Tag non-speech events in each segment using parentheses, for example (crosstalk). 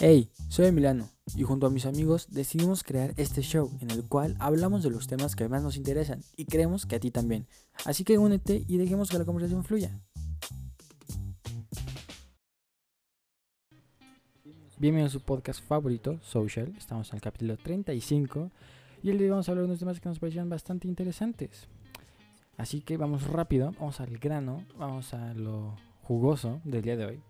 Hey, soy Emiliano y junto a mis amigos decidimos crear este show en el cual hablamos de los temas que más nos interesan y creemos que a ti también. Así que únete y dejemos que la conversación fluya. Bienvenidos a su podcast favorito, Social. Estamos en el capítulo 35 y el día de hoy vamos a hablar de unos temas que nos parecieron bastante interesantes. Así que vamos rápido, vamos al grano, vamos a lo jugoso del día de hoy.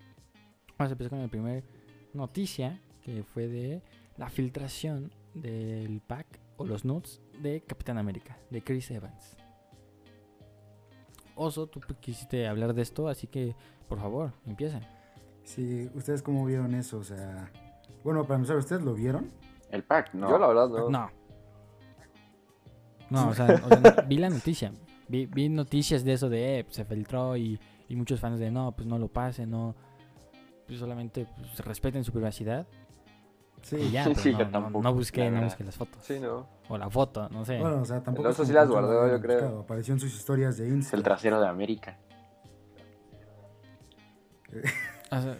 Vamos a empezar con la primera noticia que fue de la filtración del pack o los nudes de Capitán América, de Chris Evans. Oso, tú quisiste hablar de esto, así que por favor, empieza. Sí, ¿ustedes cómo vieron eso? O sea, bueno, para empezar, ¿ustedes lo vieron? El pack, no. Yo la verdad no. No. No, o sea, o sea, vi la noticia. Vi, vi noticias de eso de, eh, se filtró y, y muchos fans de, no, pues no lo pasen, no, pues solamente pues, respeten su privacidad. Sí. Y ya, Sí, pero sí, no, yo no- tampoco, no busqué, no busqué las fotos. Sí, no. O la foto, no sé. Bueno, o sea, tampoco. El oso es sí las guardó, yo creo. buscado, Apareció en sus historias de Es Insta. el trasero de América. (laughs) O sea,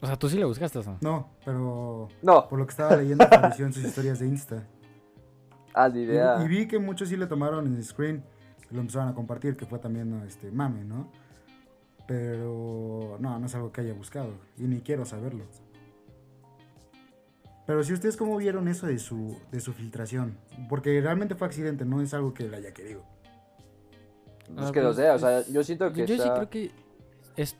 o sea, tú sí lo buscaste, ¿o no? No, pero No. por lo que estaba leyendo apareció en sus historias de Insta. (laughs) Ah, ni Y, idea. y vi que muchos sí le tomaron en screen y lo empezaron a compartir, que fue también este mame, ¿no? Pero no, no es algo que haya buscado y ni quiero saberlo. Pero si ustedes cómo vieron eso de su de su filtración, porque realmente fue accidente, no es algo que él haya querido. Es que no sé, o sea, yo siento que Yo, sí creo que es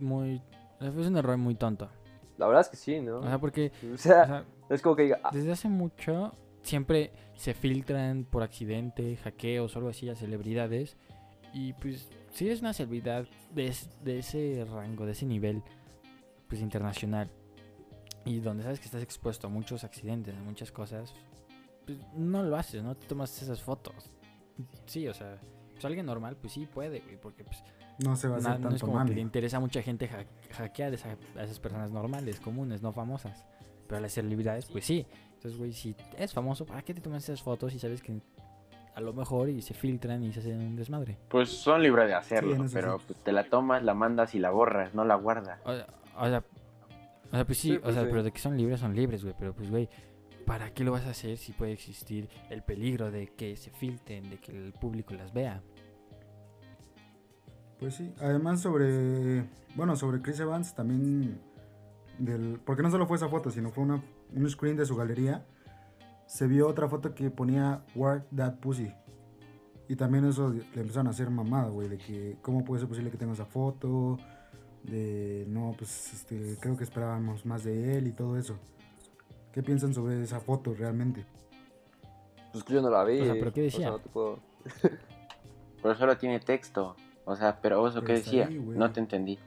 muy... Es un error muy tonto. La verdad es que sí, ¿no? O sea, porque O o sea, sea, es como que diga, ah, desde hace mucho siempre se filtran por accidente, hackeos o algo así a celebridades. Y pues si eres una celebridad de, es- de ese rango, de ese nivel, pues internacional, y donde sabes que estás expuesto a muchos accidentes, a muchas cosas, pues no lo haces, no te tomas esas fotos. Sí, o sea, pues alguien normal, pues sí puede, güey, porque pues No se va a hacer na- no es tanto como que le interesa a mucha gente ha- hackear esa- a esas personas normales, comunes, no famosas. Pero a las celebridades, pues sí. Entonces, güey, si es famoso, ¿para qué te tomas esas fotos y sabes que a lo mejor y se filtran y se hacen un desmadre? Pues son libres de hacerlo, Sí, pero pues, te la tomas, la mandas y la borras, no la guardas. O sea, o sea, o sea, pues sí, Sí, o pues sea, sí. pero de que son libres, son libres, güey. Pero pues, güey, ¿para qué lo vas a hacer si puede existir el peligro de que se filtren, de que el público las vea? Pues sí, además sobre, bueno, sobre Chris Evans también, del, porque no solo fue esa foto, sino fue una, un screen de su galería, se vio otra foto que ponía Work That Pussy. Y también eso le empezaron a hacer mamada, güey, de que cómo puede ser posible que tenga esa foto, de no, pues este, creo que esperábamos más de él y todo eso. ¿Qué piensan sobre esa foto realmente? pues que yo no la vi. O sea, ¿pero qué o decía? sea, no te puedo- (laughs) Pero solo tiene texto. O sea, pero eso qué decía, ahí, güey. no te entendí.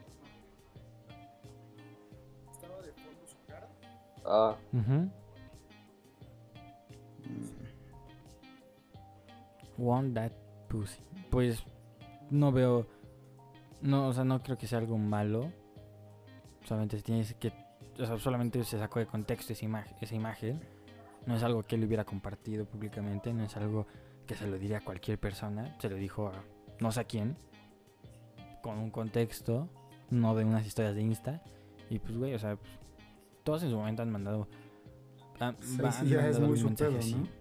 Ah, Ujú. Want that pussy. Pues no veo. No, o sea, no creo que sea algo malo. Solamente tienes que. O sea, solamente se sacó de contexto esa, imagen esa imagen. No es algo que él hubiera compartido públicamente. No es algo que se lo diría a cualquier persona. Se lo dijo a no sé a quién. Con un contexto. No de unas historias de Insta. Y pues, güey, o sea, pues, todos en su momento han mandado. han- Sí, va- sí, han ya es mandado muy algún su mensaje pedo, así. ¿no?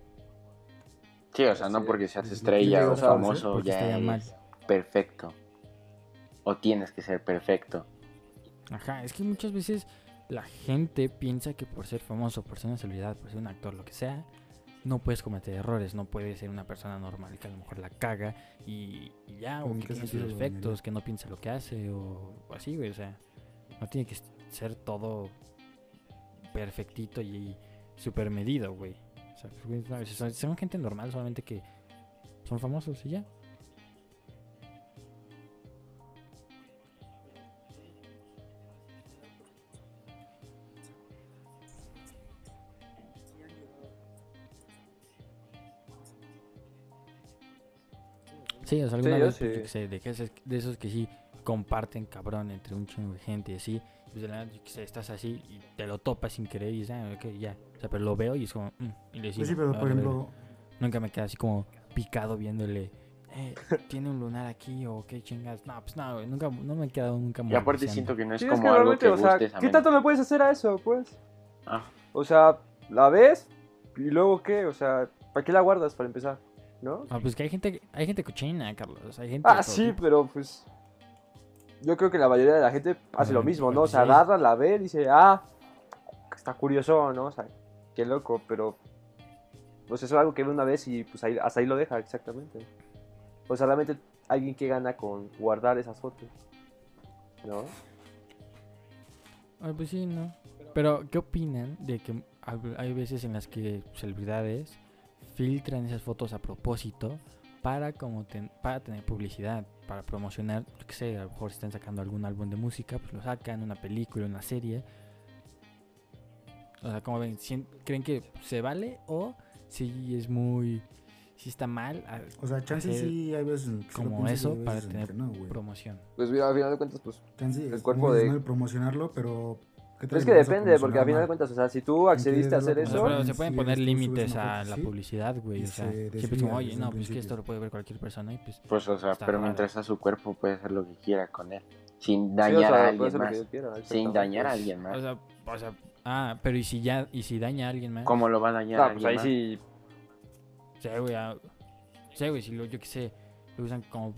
Sí, o sea, no porque seas estrella digo, o famoso ya mal. eres perfecto. O tienes que ser perfecto. Ajá, es que muchas veces la gente piensa que por ser famoso, por ser una celebridad, por ser un actor, lo que sea, no puedes cometer errores, no puedes ser una persona normal que a lo mejor la caga y, y ya, o ¿En que tiene sus defectos, que no piensa lo que hace o, o así, güey, o sea, no tiene que ser todo perfectito y súper medido, güey. O sea, pues, güey, a veces son, son gente normal, solamente que son famosos y ya. Sí, o sea, alguna vez, pues, sí. yo qué sé, de, esos, de esos que sí comparten cabrón entre un chingo de gente y así, pues de la nada, estás así y te lo topas sin querer y dices, ah, ok, ya. O sea, pero lo veo y es como, mm, y le sigo. Pues sí, pero "Ah, por la ejemplo, verga". Nunca me queda así como picado viéndole, eh, tiene un lunar aquí o qué chingas. No, pues no, nunca, no me he quedado nunca Y aparte siento que no es sí, es como que algo realmente, que o sea, gustes a ¿qué tanto le puedes hacer a eso, pues? Ah, O sea, la ves y luego qué, o sea, ¿para qué la guardas para empezar? ¿No? Ah, pues que hay gente, hay gente cochina, Carlos. Hay gente Ah, sí, tipo. pero pues. Yo creo que la mayoría de la gente hace lo mismo, ¿no? O sea, sí. agarra, la ve, dice, ah, está curioso, ¿no? O sea, qué loco, pero. Pues eso es algo que ve una vez y pues ahí, hasta ahí lo deja, exactamente. O sea, realmente alguien que gana con guardar esas fotos. ¿No? Ah, pues sí, ¿no? Pero, ¿qué opinan de que hay veces en las que celebridades filtran esas fotos a propósito para como ten- para tener publicidad, para promocionar, yo qué sé, a lo mejor si están sacando algún álbum de música, pues lo sacan, una película, una serie. O sea, como ven, ¿Sien- ¿creen que se vale o si es muy si está mal O sea, chance sí hay veces en que lo como eso para tener que no, promoción? Pues mira, al final de cuentas, pues. Chance el es cuerpo dices, de- promocionarlo, pero... ¿qué tal Es que depende, porque al final de cuentas, o sea, si tú accediste a hacer eso. pero se pueden poner límites a la publicidad, güey. O sea, se siempre es como, oye, no, pues que esto lo puede ver cualquier persona y pues... pues, o sea, pero mientras a su cuerpo puede hacer lo que quiera con él. Sin Sí, o dañar sea, a alguien más. Sin dañar a alguien más. O sea, o sea, ah, pero ¿y si ya, y si daña a alguien más? ¿Cómo lo va a dañar a No, pues ahí más? sí. Sea, güey, ah, sea, güey, si lo, yo qué sé, lo usan como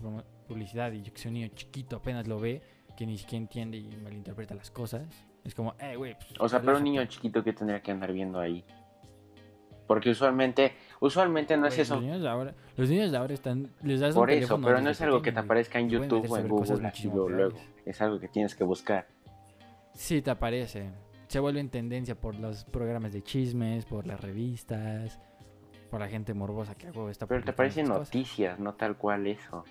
publicidad y yo que sé, un niño chiquito apenas lo ve, que ni siquiera entiende y malinterpreta las cosas, es como, eh, güey, pues, O sea, pero un niño chiquito que tendría que andar viendo ahí. Porque usualmente, usualmente no es eso. Los niños de ahora, los niños de ahora están, les das un Por eso, pero no es algo que te aparezca en YouTube o en Google así luego. Es algo que tienes que buscar. Sí, te aparece. Se vuelve en tendencia por los programas de chismes, por las revistas, por la gente morbosa que hago esta Pero te aparecen noticias, no tal cual eso.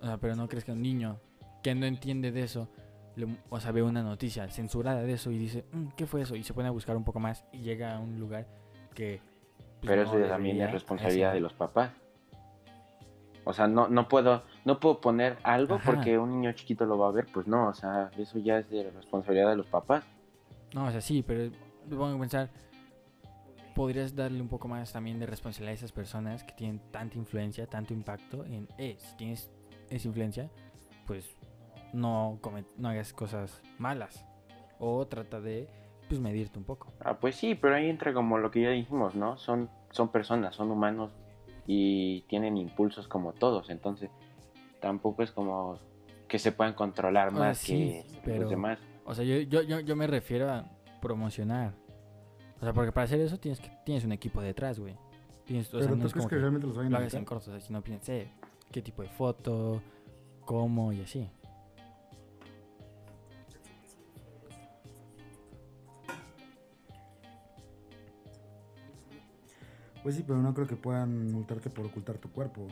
O sea, pero no crees que un niño que no entiende de eso, le- o sea, ve una noticia censurada de eso y dice, "Mm, ¿qué fue eso? Y se pone a buscar un poco más y llega a un lugar que... pues, Pero no eso también es responsabilidad de los papás. O sea, no, no puedo, no puedo poner algo Ajá. porque un niño chiquito lo va a ver, pues no, o sea, eso ya es de responsabilidad de los papás. No, o sea, sí, pero pongo a pensar, podrías darle un poco más también de responsabilidad a esas personas que tienen tanta influencia, tanto impacto en, eh, si tienes esa influencia, pues no, comet- no hagas cosas malas. O trata de, pues, medirte un poco. Ah, pues sí, pero ahí entra como lo que ya dijimos, ¿no? Son, son personas, son humanos y tienen impulsos como todos, entonces tampoco es como que se puedan controlar O sea, más sí, que pero- los demás. O sea, yo, yo, yo, yo me refiero a promocionar. O sea, porque para hacer eso tienes que tienes un equipo detrás, güey. Tienes, o sea, Pero no tú es crees como que que realmente los vayan lo hagas en corto, o sea, si no piensé qué tipo de foto, cómo y así. Pues sí, pero no creo que puedan multarte por ocultar tu cuerpo.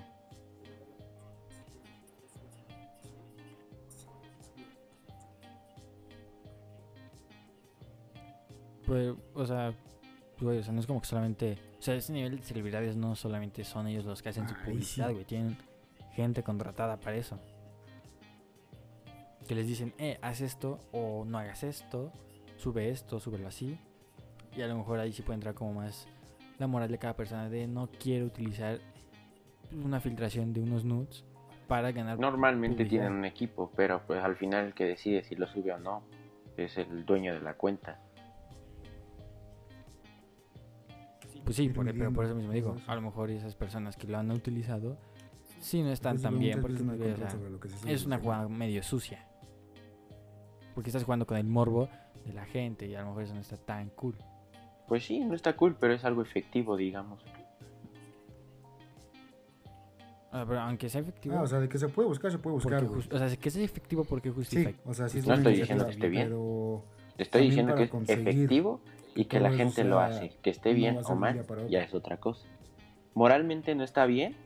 Pues, o sea, güey, o sea, no es como que solamente. O sea, ese nivel de celebridades no solamente son ellos los que hacen su Ay, sí. publicidad, güey. Tienen gente contratada para eso. Que les dicen, eh, haz esto o no hagas esto, sube esto, súbelo así. Y a lo mejor ahí sí puede entrar como más la moral de cada persona de no quiero utilizar una filtración de unos nudes para ganar. Normalmente publicidad. tienen un equipo, pero pues al final el que decide si lo sube o no es el dueño de la cuenta. Pues sí, por- pero por eso mismo digo, todo eso. a lo mejor esas personas que lo han utilizado sí no están tan bien porque no o sea, es una jugada medio sucia. Porque estás jugando con el morbo de la gente y a lo mejor eso no está tan cool. Pues sí, no está cool, pero es algo efectivo, digamos. Ah, pero aunque sea efectivo, Ah, o sea, de que se puede buscar, se puede buscar, o sea, que sea efectivo porque Sí, justifica. o sea, sí es No estoy diciendo que esté bien. Pero estoy diciendo que es efectivo y que la gente lo hace. Que esté bien o de mal, ya es otra cosa. Moralmente no está bien,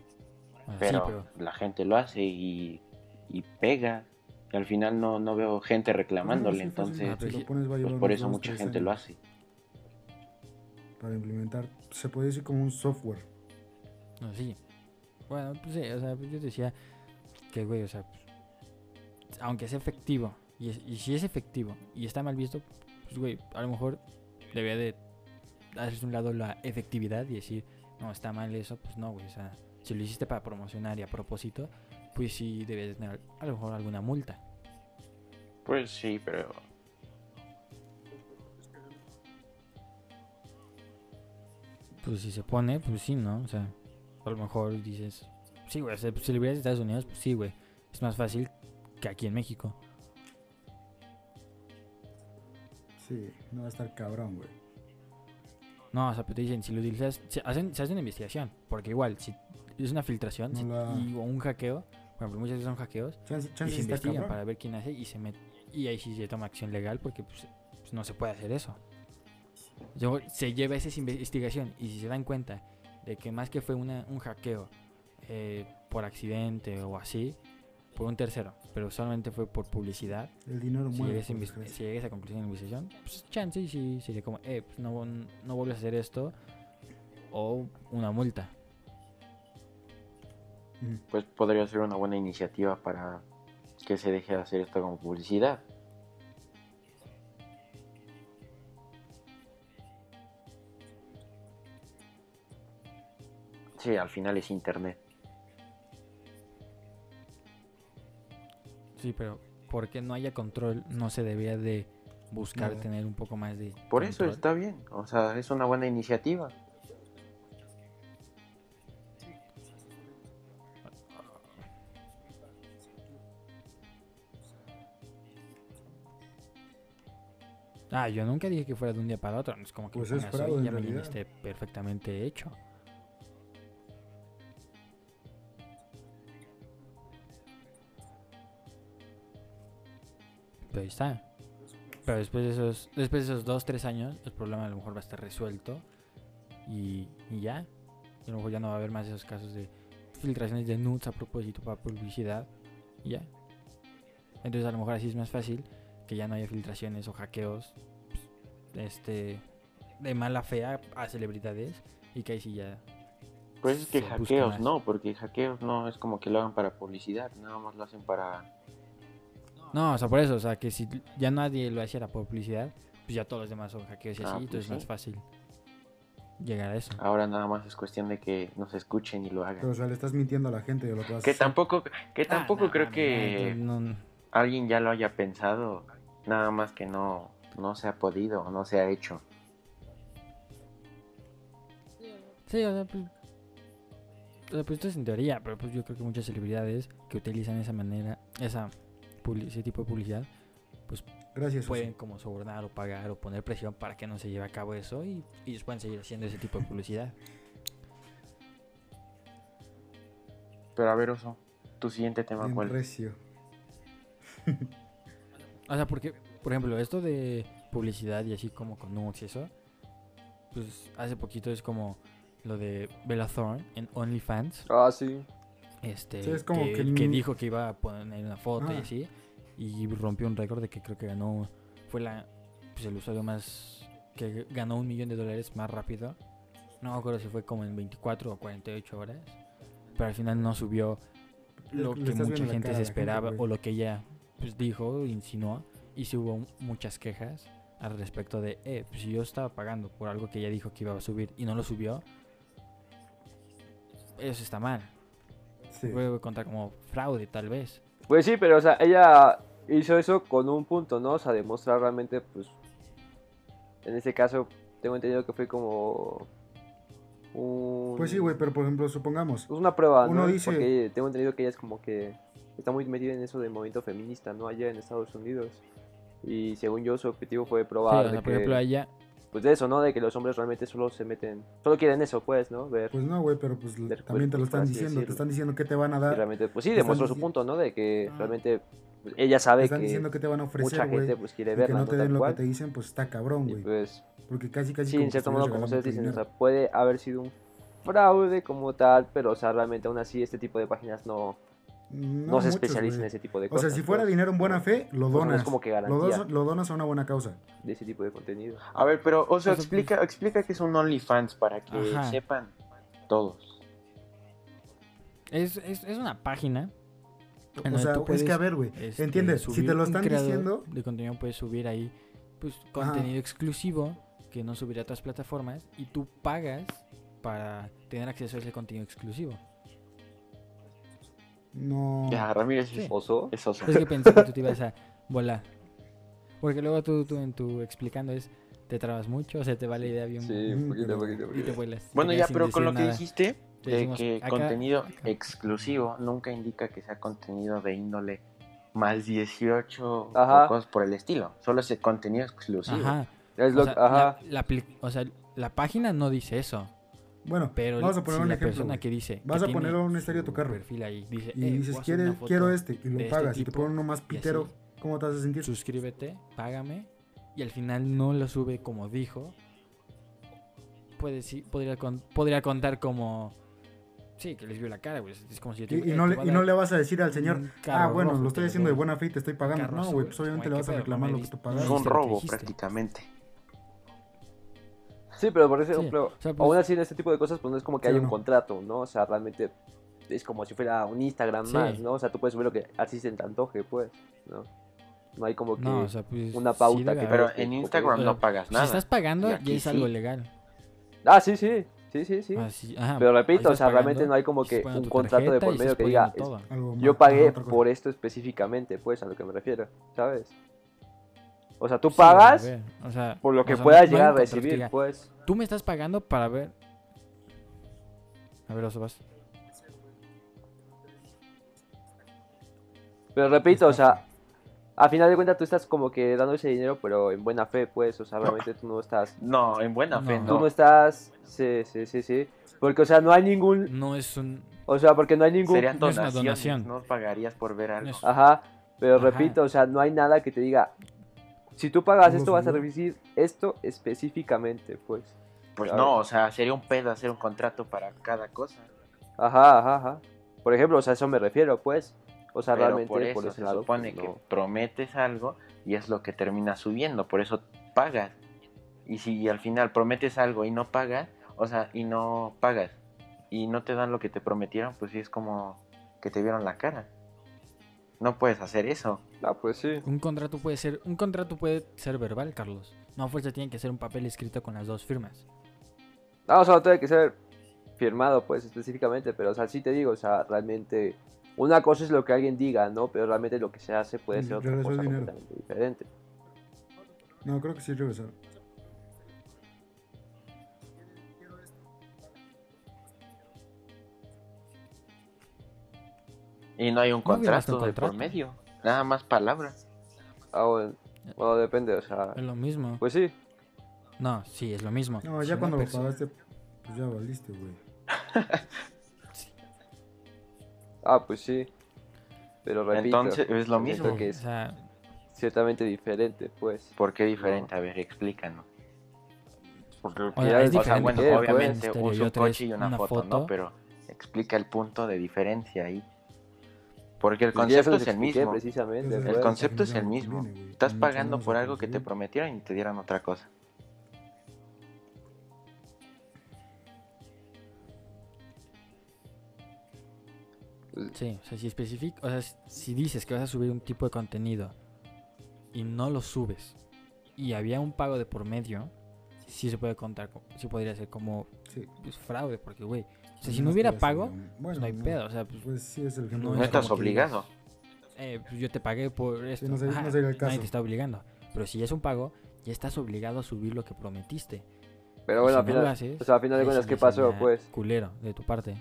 Ah, sí, pero, la gente lo hace y, y pega. Y al final no, no veo gente reclamándole, No, sí, fácil, entonces Ah, si pones pues por eso mucha gente lo hace. Para implementar, se puede decir como un software. no, sí. Bueno, pues sí, o sea, pues yo decía que, güey, o sea, pues, aunque sea efectivo, y, es- y si es efectivo y está mal visto, pues, güey, a lo mejor debería de hacerse un lado la efectividad y decir, no, está mal eso, pues no, güey, o sea, si lo hiciste para promocionar y a propósito, pues sí debes de tener a lo mejor alguna multa. Pues sí, pero Pues si se pone, pues sí, ¿no? O sea, a lo mejor dices, sí, güey, ce- celebridades de Estados Unidos, pues sí, güey. Es más fácil que aquí en México. Sí, no va a estar cabrón, güey. No, o sea, pero te dicen, si lo utilizas, se, hacen, se hace una investigación. Porque igual, si es una filtración No si- la- y, o un hackeo, por ejemplo, muchas veces son hackeos, Chance, y se investigan cabrón. para ver quién hace y se met- y ahí sí se toma acción legal porque pues, pues, no se puede hacer eso. Se lleva esa investigación y si se dan cuenta de que más que fue una, un hackeo eh, por accidente o así, por un tercero, pero solamente fue por publicidad, El dinero si mueve. a desgracia. si llegas a conclusión la investigación, pues chance y sí sería como, eh, pues no, no vuelves a hacer esto o una multa. Mm. pues podría ser una buena iniciativa para que se deje de hacer esto como publicidad. Sí, al final es internet. Sí, pero porque no haya control, no se debía de buscar tener un poco más de Por eso está bien, o sea, es una buena iniciativa. Ah, yo nunca dije que fuera de un día para otro. Es como que Pues es hoy ya realidad. esté perfectamente hecho. Pero ahí está. Pero después de esos, después de esos dos, tres años, el problema a lo mejor va a estar resuelto. Y, y ya. Y a lo mejor ya no va a haber más esos casos de filtraciones de nudes a propósito para publicidad. Y ya. Entonces a lo mejor así es más fácil que ya no haya filtraciones o hackeos pues, este de mala fe a, a celebridades y que ahí sí ya Pues es que hackeos no, porque hackeos no es como que lo hagan para publicidad, nada más lo hacen para... no o sea por eso o sea que si ya nadie lo hacía por publicidad pues ya todos los demás son hackeos y Ah, así pues entonces es más fácil llegar a eso Ahora nada más es cuestión de que nos escuchen y lo hagan. Pero, o sea, le estás mintiendo a la gente de lo que vas a hacer. tampoco, que Ah, tampoco no, creo no, que no, no, alguien ya lo haya pensado, nada más que no, no se ha podido, no se ha hecho. sí o sea pues o sea, pues esto es en teoría pero pues yo creo que muchas celebridades que utilizan esa manera esa ese tipo de publicidad Gracias, Susi. pueden como sobornar o pagar o poner presión para que no se lleve a cabo eso y y ellos pueden seguir haciendo ese tipo de publicidad Pero a ver, Oso, tu siguiente tema, Bien ¿cuál? recio. (laughs) O sea, porque, por ejemplo, esto de publicidad y así como con nudes y eso, pues hace poquito es como lo de Bella Thorne en OnlyFans, Ah, sí. este, Sí, es como que, que dijo que iba a poner una foto y Ah. así, y rompió un récord de que creo que ganó, fue la, pues el usuario más, que ganó un millón de dólares más rápido, no me acuerdo si fue como en 24 o 48 horas, pero al final no subió lo le que mucha gente cara se esperaba o lo que ella pues, dijo, insinuó, y se hubo muchas quejas al respecto de, eh, pues si yo estaba pagando por algo que ella dijo que iba a subir y no lo subió, eso está mal. Sí. Puede contar como fraude tal vez. Pues sí, pero o sea, ella hizo eso con un punto, ¿no? O sea, demostrar realmente, pues, en este caso, tengo entendido que fue como un... Pues sí, güey, pero por ejemplo, supongamos. Es una prueba, Uno ¿no? dice- Porque tengo entendido que ella es como que está muy metida en eso del movimiento feminista, ¿no? Allá en Estados Unidos. Y según yo, su objetivo fue Sí, probar o sea, de por que, ejemplo, a ella, pues de eso, ¿no? De que los hombres realmente solo se meten, solo quieren eso, pues, ¿no? Ver. Pues no, güey, pero pues Del también te lo están diciendo. Te decirlo. están diciendo que te van a y dar. realmente, pues sí, te demostró su punto, ¿no? De que Ah. realmente pues, ella sabe Te están que diciendo que te van a mucha ofrecer, güey. gente pues quiere Y que verla, no ¿no? te den lo que cual. te dicen, pues está cabrón, Y güey. pues, Porque casi, casi. sí, como en que cierto modo, como ustedes dicen, o sea, puede haber sido un fraude como tal, pero, o sea, realmente aún así este tipo de páginas no, dinero. no, se güey. en ese tipo de O cosas. sea, si fuera pues. dinero en buena fe, lo Pues no donas. es como que lo, garantía dos- lo donas a una buena causa. de ese tipo de contenido. A ver, pero Oso, sea, explica, explica que es un OnlyFans para que Ajá. sepan todos. es, es, es una página. O sea, tú es puedes, que a ver, güey. este, ¿Entiendes? Si te lo están diciendo. De contenido puedes subir ahí, pues, contenido exclusivo que no subirá a otras plataformas y tú pagas para tener acceso a ese contenido exclusivo. No. Ya, Ramírez Sí. es, ¿Oso? es oso. Es que pensé que tú te ibas a volar. Porque luego tú, tú en tu explicando es, te trabas mucho, o sea, te va la idea bien Sí, un poquito, pero- poquito, y te poquito. vuelas. Bueno, ya, pero con lo que nada. dijiste Te de decimos, que acá, contenido acá. exclusivo nunca indica que sea contenido de índole más 18 Ajá. o cosas por el estilo. Solo es contenido exclusivo. Ajá. Es O lo, sea, ajá. La, la apli- o sea, la página no dice eso. Bueno, Pero vamos a poner si un la ejemplo. persona que dice. que Vas a tiene poner un estéreo a tu carro. perfil ahí, dice, Y "Eh, dices, a "Quiere- quiero este, y lo este pagas, y te ponen uno más y así. pitero. ¿Cómo te vas a sentir? suscríbete, págame, y al final no lo sube como dijo, puede, sí, podría, con- podría contar como... Sí, que les vio la cara, güey. Es como si yo te Y, "Eh, no te le, a y no le vas a decir al señor, ah, bueno, rojo, lo estoy haciendo de buena fe y te estoy pagando. No, azul". güey, pues obviamente ¿qué le vas a reclamar lo que tú diste- pagas. Es un que robo prácticamente. Sí, pero por Sí, ejemplo, o sea, pues- aún así en este tipo de cosas, pues no es como que Sí, haya ¿o un no? contrato, ¿no? O sea, realmente es como si fuera un Instagram Sí. más, ¿no? O sea, tú puedes subir lo que así se te antoje, pues, ¿no? No hay como que... No, o sea, pues, una sí pauta que-. Pero en Instagram no pagas Si nada. estás pagando, Y ya es algo sí. legal. Ah, sí, sí, sí, sí, sí. Ah, sí, ajá, Pero repito, o sea, realmente no hay como que un contrato de por medio que diga, es- yo pagué por esto específicamente, pues, a lo que me refiero, ¿sabes? O sea, tú Sí, pagas o sea, por lo que o sea, puedas no llegar a recibir, diga, pues. Tú me estás pagando para ver. A ver, Oso, vas. Pero repito, o sea, a final de cuentas tú estás como que dando ese dinero, pero en buena fe, pues, o sea, realmente tú no estás... No, en buena fe No. Tú no. estás... Sí, sí, sí, sí. Porque, o sea, no hay ningún... No es un. O sea, porque no hay ningún... Serían no es una donación. no pagarías por ver algo. es- Ajá, pero Ajá. repito, o sea, no hay nada que te diga... Si tú pagas ¿Cómo esto, vas a recibir esto específicamente, pues. Pues Claro. no, o sea, sería un pedo hacer un contrato para cada cosa. Ajá, ajá, ajá. Por ejemplo, o sea, a eso me refiero, pues. O sea, Pero realmente por eso ese se lado, supone pues, que no. prometes algo y es lo que termina subiendo, por eso pagas. Y si al final prometes algo y no pagas, o sea, y no pagas y no te dan lo que te prometieron, pues sí es como que te vieron la cara. No puedes hacer eso. Ah, pues sí. Un contrato puede ser. Un contrato puede ser verbal, Carlos. No a fuerza tiene que ser un papel escrito con las dos firmas. No, o sea, tiene que ser firmado, pues, específicamente, pero, o sea, sí te digo, o sea, realmente, una cosa es lo que alguien diga, ¿no? Pero realmente lo que se hace puede ser otra cosa dinero. completamente diferente. No, creo que sí regresar. Y no hay un No contrato de por medio. Nada más palabras. Ah, bueno, bueno, depende, o sea, Es lo mismo. pues sí. No, sí, es lo mismo. No, ya cuando lo persona- pagaste, pues ya valiste, güey. (laughs) Ah, pues sí. Pero repito, Entonces es lo mismo. que O es sea, ciertamente diferente, pues. ¿Por qué diferente? A ver, explícanos. Porque, O sea, es o sea, diferente. bueno, pues, obviamente usa y un coche y una, una foto, foto. ¿no? Pero explica el punto de diferencia ahí. Porque el Pues concepto es el mismo. precisamente, El concepto es el mismo. Estás pagando por algo que te prometieron y te dieron otra cosa. sí, o sea, si especific- o sea, si dices que vas a subir un tipo de contenido y no lo subes y había un pago de por medio, sí se puede contar, co- sí podría ser como Sí. pues, fraude, porque güey, o sea, si no que hubiera ya pago, pues bueno, no hay no, pedo, o sea, pues, Pues sí es el ejemplo. No No estás que obligado. eh, pues, yo te pagué por esto. no sería- Ajá, no sería el Nadie caso. te está obligando. Pero si es un pago, ya estás obligado a subir lo que prometiste. Pero bueno, si al final, haces, o sea, al final de cuentas, sí ¿qué ya pasó, pues? Culero de tu parte.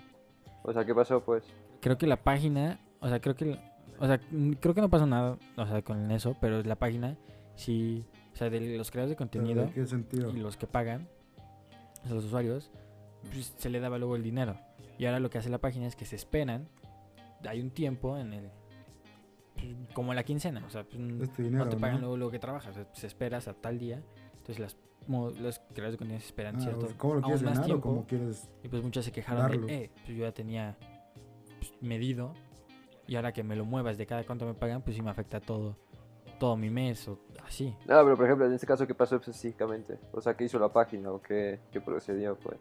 O sea, ¿qué pasó, pues? Creo que la página, o sea, creo que, o sea, creo que no pasó nada, o sea, con eso, pero la página sí, o sea, de los creadores de contenido ¿De qué sentido? y los que pagan, o sea, los usuarios, pues, se le daba luego el dinero. Y ahora lo que hace la página es que se esperan, hay un tiempo en el, pues, como la quincena, o sea, pues, Este dinero, no te pagan ¿no? luego lo que trabajas, o sea, se esperas a tal día, entonces las, mo- los creadores de contenido se esperan Ah, cierto, ¿Cómo lo aún quieres más ganar o tiempo, cómo quieres...? y pues muchas se quejaron darlo? de, eh, pues yo ya tenía pues, medido, y ahora que me lo muevas de cada cuánto me pagan, pues sí me afecta todo, todo mi mes, o así. No, pero por ejemplo, en este caso, ¿qué pasó específicamente? O sea, ¿qué hizo la página o qué, qué procedió, pues?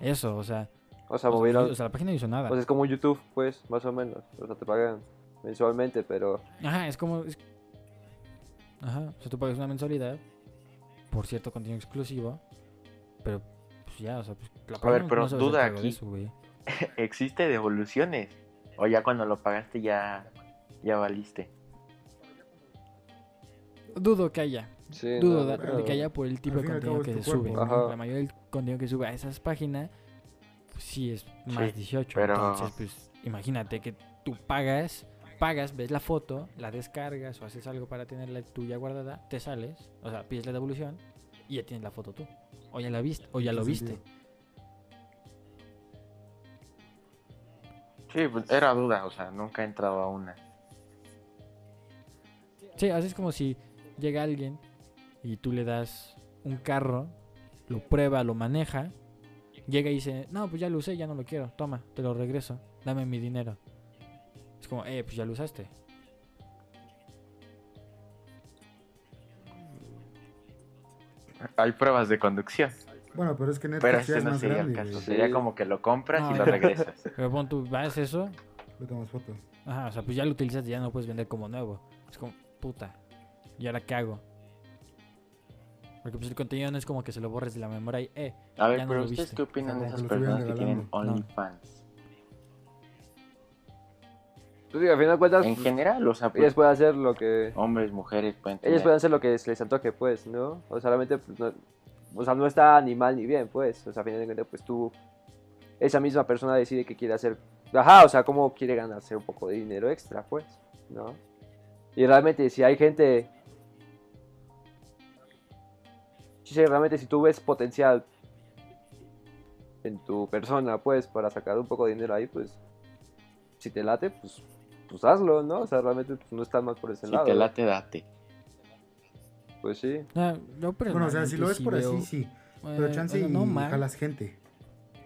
Eso, o sea, O sea, o sea, movieron... o sea, la página no hizo nada. Pues es como YouTube, pues, más o menos. O sea, te pagan mensualmente, pero... Ajá, es como... es- Ajá, o sea, tú pagas una mensualidad por cierto contenido exclusivo, pero pues ya, o sea, pues la A ver, página pero hacer duda aquí. eso, güey. (laughs) Existe devoluciones. O ya cuando lo pagaste ya, ya valiste. Dudo que haya. Sí, Dudo no, de, que haya por el tipo de contenido que se sube. La mayoría del contenido que sube a esas páginas, pues sí es más Sí, 18. pero- Entonces, pues imagínate que tú pagas, pagas, ves la foto, la descargas o haces algo para tenerla tuya guardada, te sales, o sea, pides la devolución y ya tienes la foto tú. O ya la viste, o ya lo viste. Sí, pues era duda, o sea, nunca he entrado a una. Sí, así es como si llega alguien y tú le das un carro, lo prueba, lo maneja, llega y dice, no, pues ya lo usé, ya no lo quiero, toma, te lo regreso, dame mi dinero. Es como, eh, pues ya lo usaste. Hay pruebas de conducción, Bueno, pero es que pero este es no más sería el grande, caso. Sería como que lo compras y lo (laughs) regresas. Pero pon tú, vas eso, Le tomas foto. ajá, o sea, pues ya lo utilizaste, ya no lo puedes vender como nuevo. Es como, puta, ¿y ahora qué hago? Porque pues el contenido no es como que se lo borres de la memoria y, eh, A ver, Ya no pero lo ¿ustedes viste. qué opinan de esas personas que tienen. OnlyFans? Pues digo, al final de cuentas, En general, o sea, pues, ellas pueden hacer lo que... hombres, mujeres pueden tener... Ellos pueden hacer lo que se les antoje, pues, ¿no? O sea, realmente, pues, no, o sea, no está ni mal ni bien, pues. O sea, a final de cuentas, pues tú, esa misma persona decide que quiere hacer, ajá, o sea, cómo quiere ganarse un poco de dinero extra, pues, ¿no? Y realmente, si hay gente, sí, realmente, si tú ves potencial en tu persona, pues, para sacar un poco de dinero ahí, pues, si te late, pues, pues hazlo, ¿no? O sea, realmente pues, no está mal por ese Si lado. te late, date. Pues sí. no, yo Bueno, o sea, si lo ves por sí así, veo- sí. eh, Pero chance bueno, y no mal, jalas gente.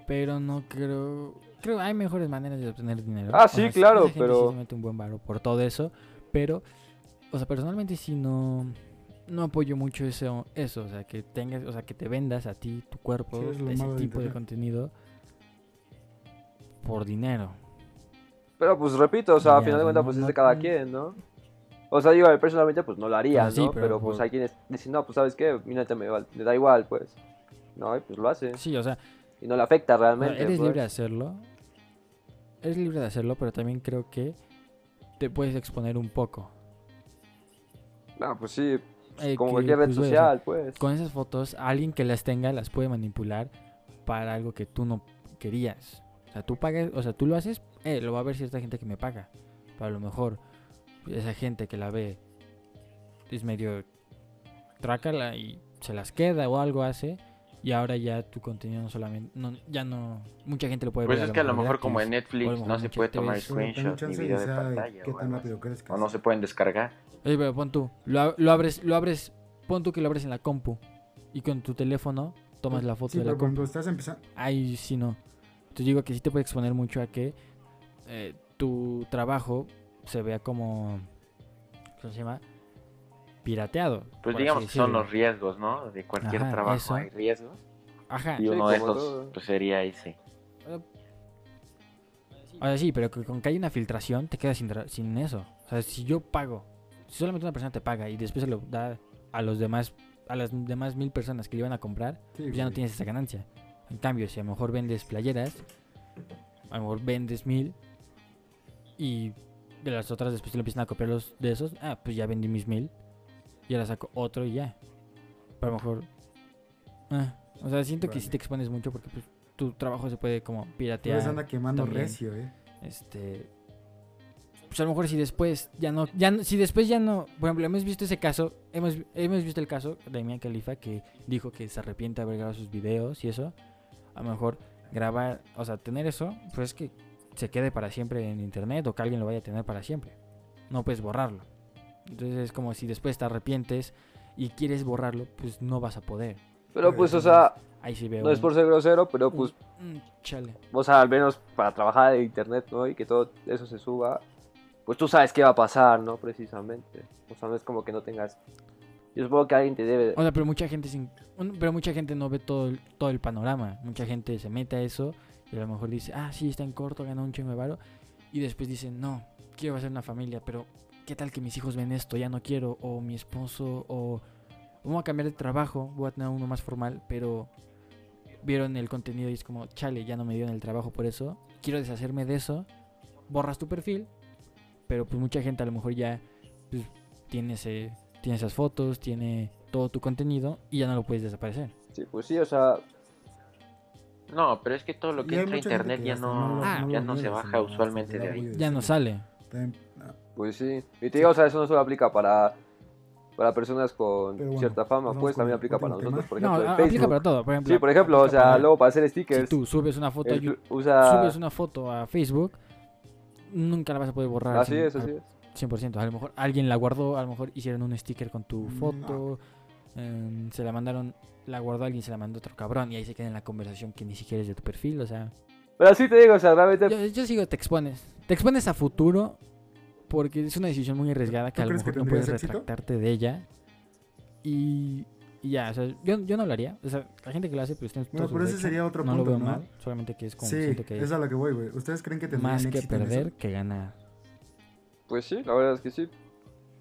pero no creo... Creo hay mejores maneras de obtener dinero. Ah, sí, claro, pero- Sí se mete un buen varo por todo eso, pero... O sea, personalmente sí no... No apoyo mucho eso, eso, o sea, que tengas, o sea, que te vendas a ti, tu cuerpo, Sí, es lo ese de tipo de contenido por dinero. Pero pues repito, o sea, Ya, a final de cuentas, no- pues es de cada no- quien, ¿no? O sea, digo, personalmente, pues no lo haría, Pues sí, ¿no? pero Pero, pues por- hay quienes dicen, no, pues sabes qué, mírate, me, me da igual, pues. No, y pues lo hace. Sí, o sea, Y no le afecta realmente. eres pues. libre de hacerlo. Eres libre de hacerlo, pero también creo que te puedes exponer un poco. No, pues sí, Eh, como que, cualquier red pues, social, pues. con esas fotos, alguien que las tenga las puede manipular para algo que tú no querías. O sea, tú pagas, o sea, tú lo haces, eh, lo va a ver cierta gente que me paga. Pero a lo mejor esa gente que la ve es medio trácala y se las queda o algo hace. Y ahora ya tu contenido no solamente, no, ya no, mucha gente lo puede Pues ver. es que a lo mejor como en. Netflix no se puede te tomar screenshot ni chance video de pantalla. qué o tan rápido crees que O no se pueden descargar. Oye, pero pon tú, lo, ab- lo abres, lo abres, pon tú que lo abres en la compu y con tu teléfono tomas la foto Sí, de la pero compu. cuando estás empezando... Ahí sí no. Entonces digo que sí te puede exponer mucho a que eh, tu trabajo se vea como, ¿cómo se llama? Pirateado. Pues digamos que son los riesgos, ¿no? De cualquier Ajá, trabajo eso. hay riesgos. Ajá. Y Sí, uno de esos todo. pues sería ese. O sea, sí, pero que- con que hay una filtración te quedas sin, eso. O sea, si yo pago, si solamente una persona te paga y después se lo da a los demás, a las demás mil personas que le iban a comprar, Sí, pues ya no tienes esa ganancia. En cambio, si a lo mejor vendes playeras, a lo mejor vendes mil y de las otras después te lo empiezan a copiar los de esos, ah, pues ya vendí mis mil y ahora saco otro y ya. Pero a lo mejor... ah, o sea, siento que sí te expones mucho porque pues, tu trabajo se puede como piratear. se anda quemando también. recio, eh. Este. Pues a lo mejor si después ya no, ya no- si después ya no, por ejemplo, hemos visto ese caso, hemos, hemos visto el caso de Mia Khalifa que dijo que se arrepiente de haber grabado sus videos y eso. A lo mejor grabar, o sea, tener eso, pues es que se quede para siempre en internet o que alguien lo vaya a tener para siempre. No puedes borrarlo. Entonces es como si después te arrepientes y quieres borrarlo, pues no vas a poder. Pero pues, o sea, Ahí sí veo. no es un- por ser grosero, pero pues, un chale. o sea, al menos para trabajar en internet, ¿no? Y que todo eso se suba, pues tú sabes qué va a pasar, ¿no? Precisamente. O sea, no es como que no tengas... Yo supongo que alguien te debe... O sea, pero mucha gente sin, pero mucha gente no ve todo el, todo el panorama. Mucha gente se mete a eso y a lo mejor dice, ah, sí, está en corto, ganó un chingo de varo. Y después dice, no, quiero hacer una familia, pero ¿qué tal que mis hijos ven esto? Ya no quiero. O mi esposo, o vamos a cambiar de trabajo, voy a tener uno más formal, pero vieron el contenido y es como, chale, ya no me dieron el trabajo por eso. Quiero deshacerme de eso borras tu perfil, pero pues mucha gente a lo mejor ya pues, tiene, ese, tiene esas fotos, tiene todo tu contenido y ya no lo puedes desaparecer. Sí, pues sí, o sea, No, pero es que todo lo que entra a internet ya no, Ah, ya no se baja usualmente de ahí. Ya no sale. También- pues sí. Y te digo, o sea, eso no solo aplica para, para personas con bueno, cierta fama, pues con también aplica para nosotros, tema. por No, ejemplo, en a- aplica Facebook. para todo. Por ejemplo, Sí, por ejemplo, o sea, para- luego para hacer si stickers, tú subes una foto, a el- usa... subes una foto a Facebook, nunca la vas a poder borrar. Así sin- es, al así es. 100%. A lo mejor alguien la guardó, a lo mejor hicieron un sticker con tu No. foto, em, se la mandaron, la guardó alguien, se la mandó otro cabrón y ahí se queda en la conversación que ni siquiera es de tu perfil. O sea, Pero sí te digo, o sea, realmente... yo, yo sigo, te expones. Te expones a futuro porque es una decisión muy arriesgada que ¿Tú a lo que mejor no puedes éxito? retractarte de ella. Y, y ya, o sea, yo, yo no lo haría. O sea, la gente que lo hace, pues tiene Bueno, pero ese derecho. sería otro no punto, lo veo ¿no? mal, solamente que es como Sí, siento que es a lo que voy, güey. ¿Ustedes creen que tendrían más que éxito en eso? perder que ganar. Pues sí, la verdad es que sí.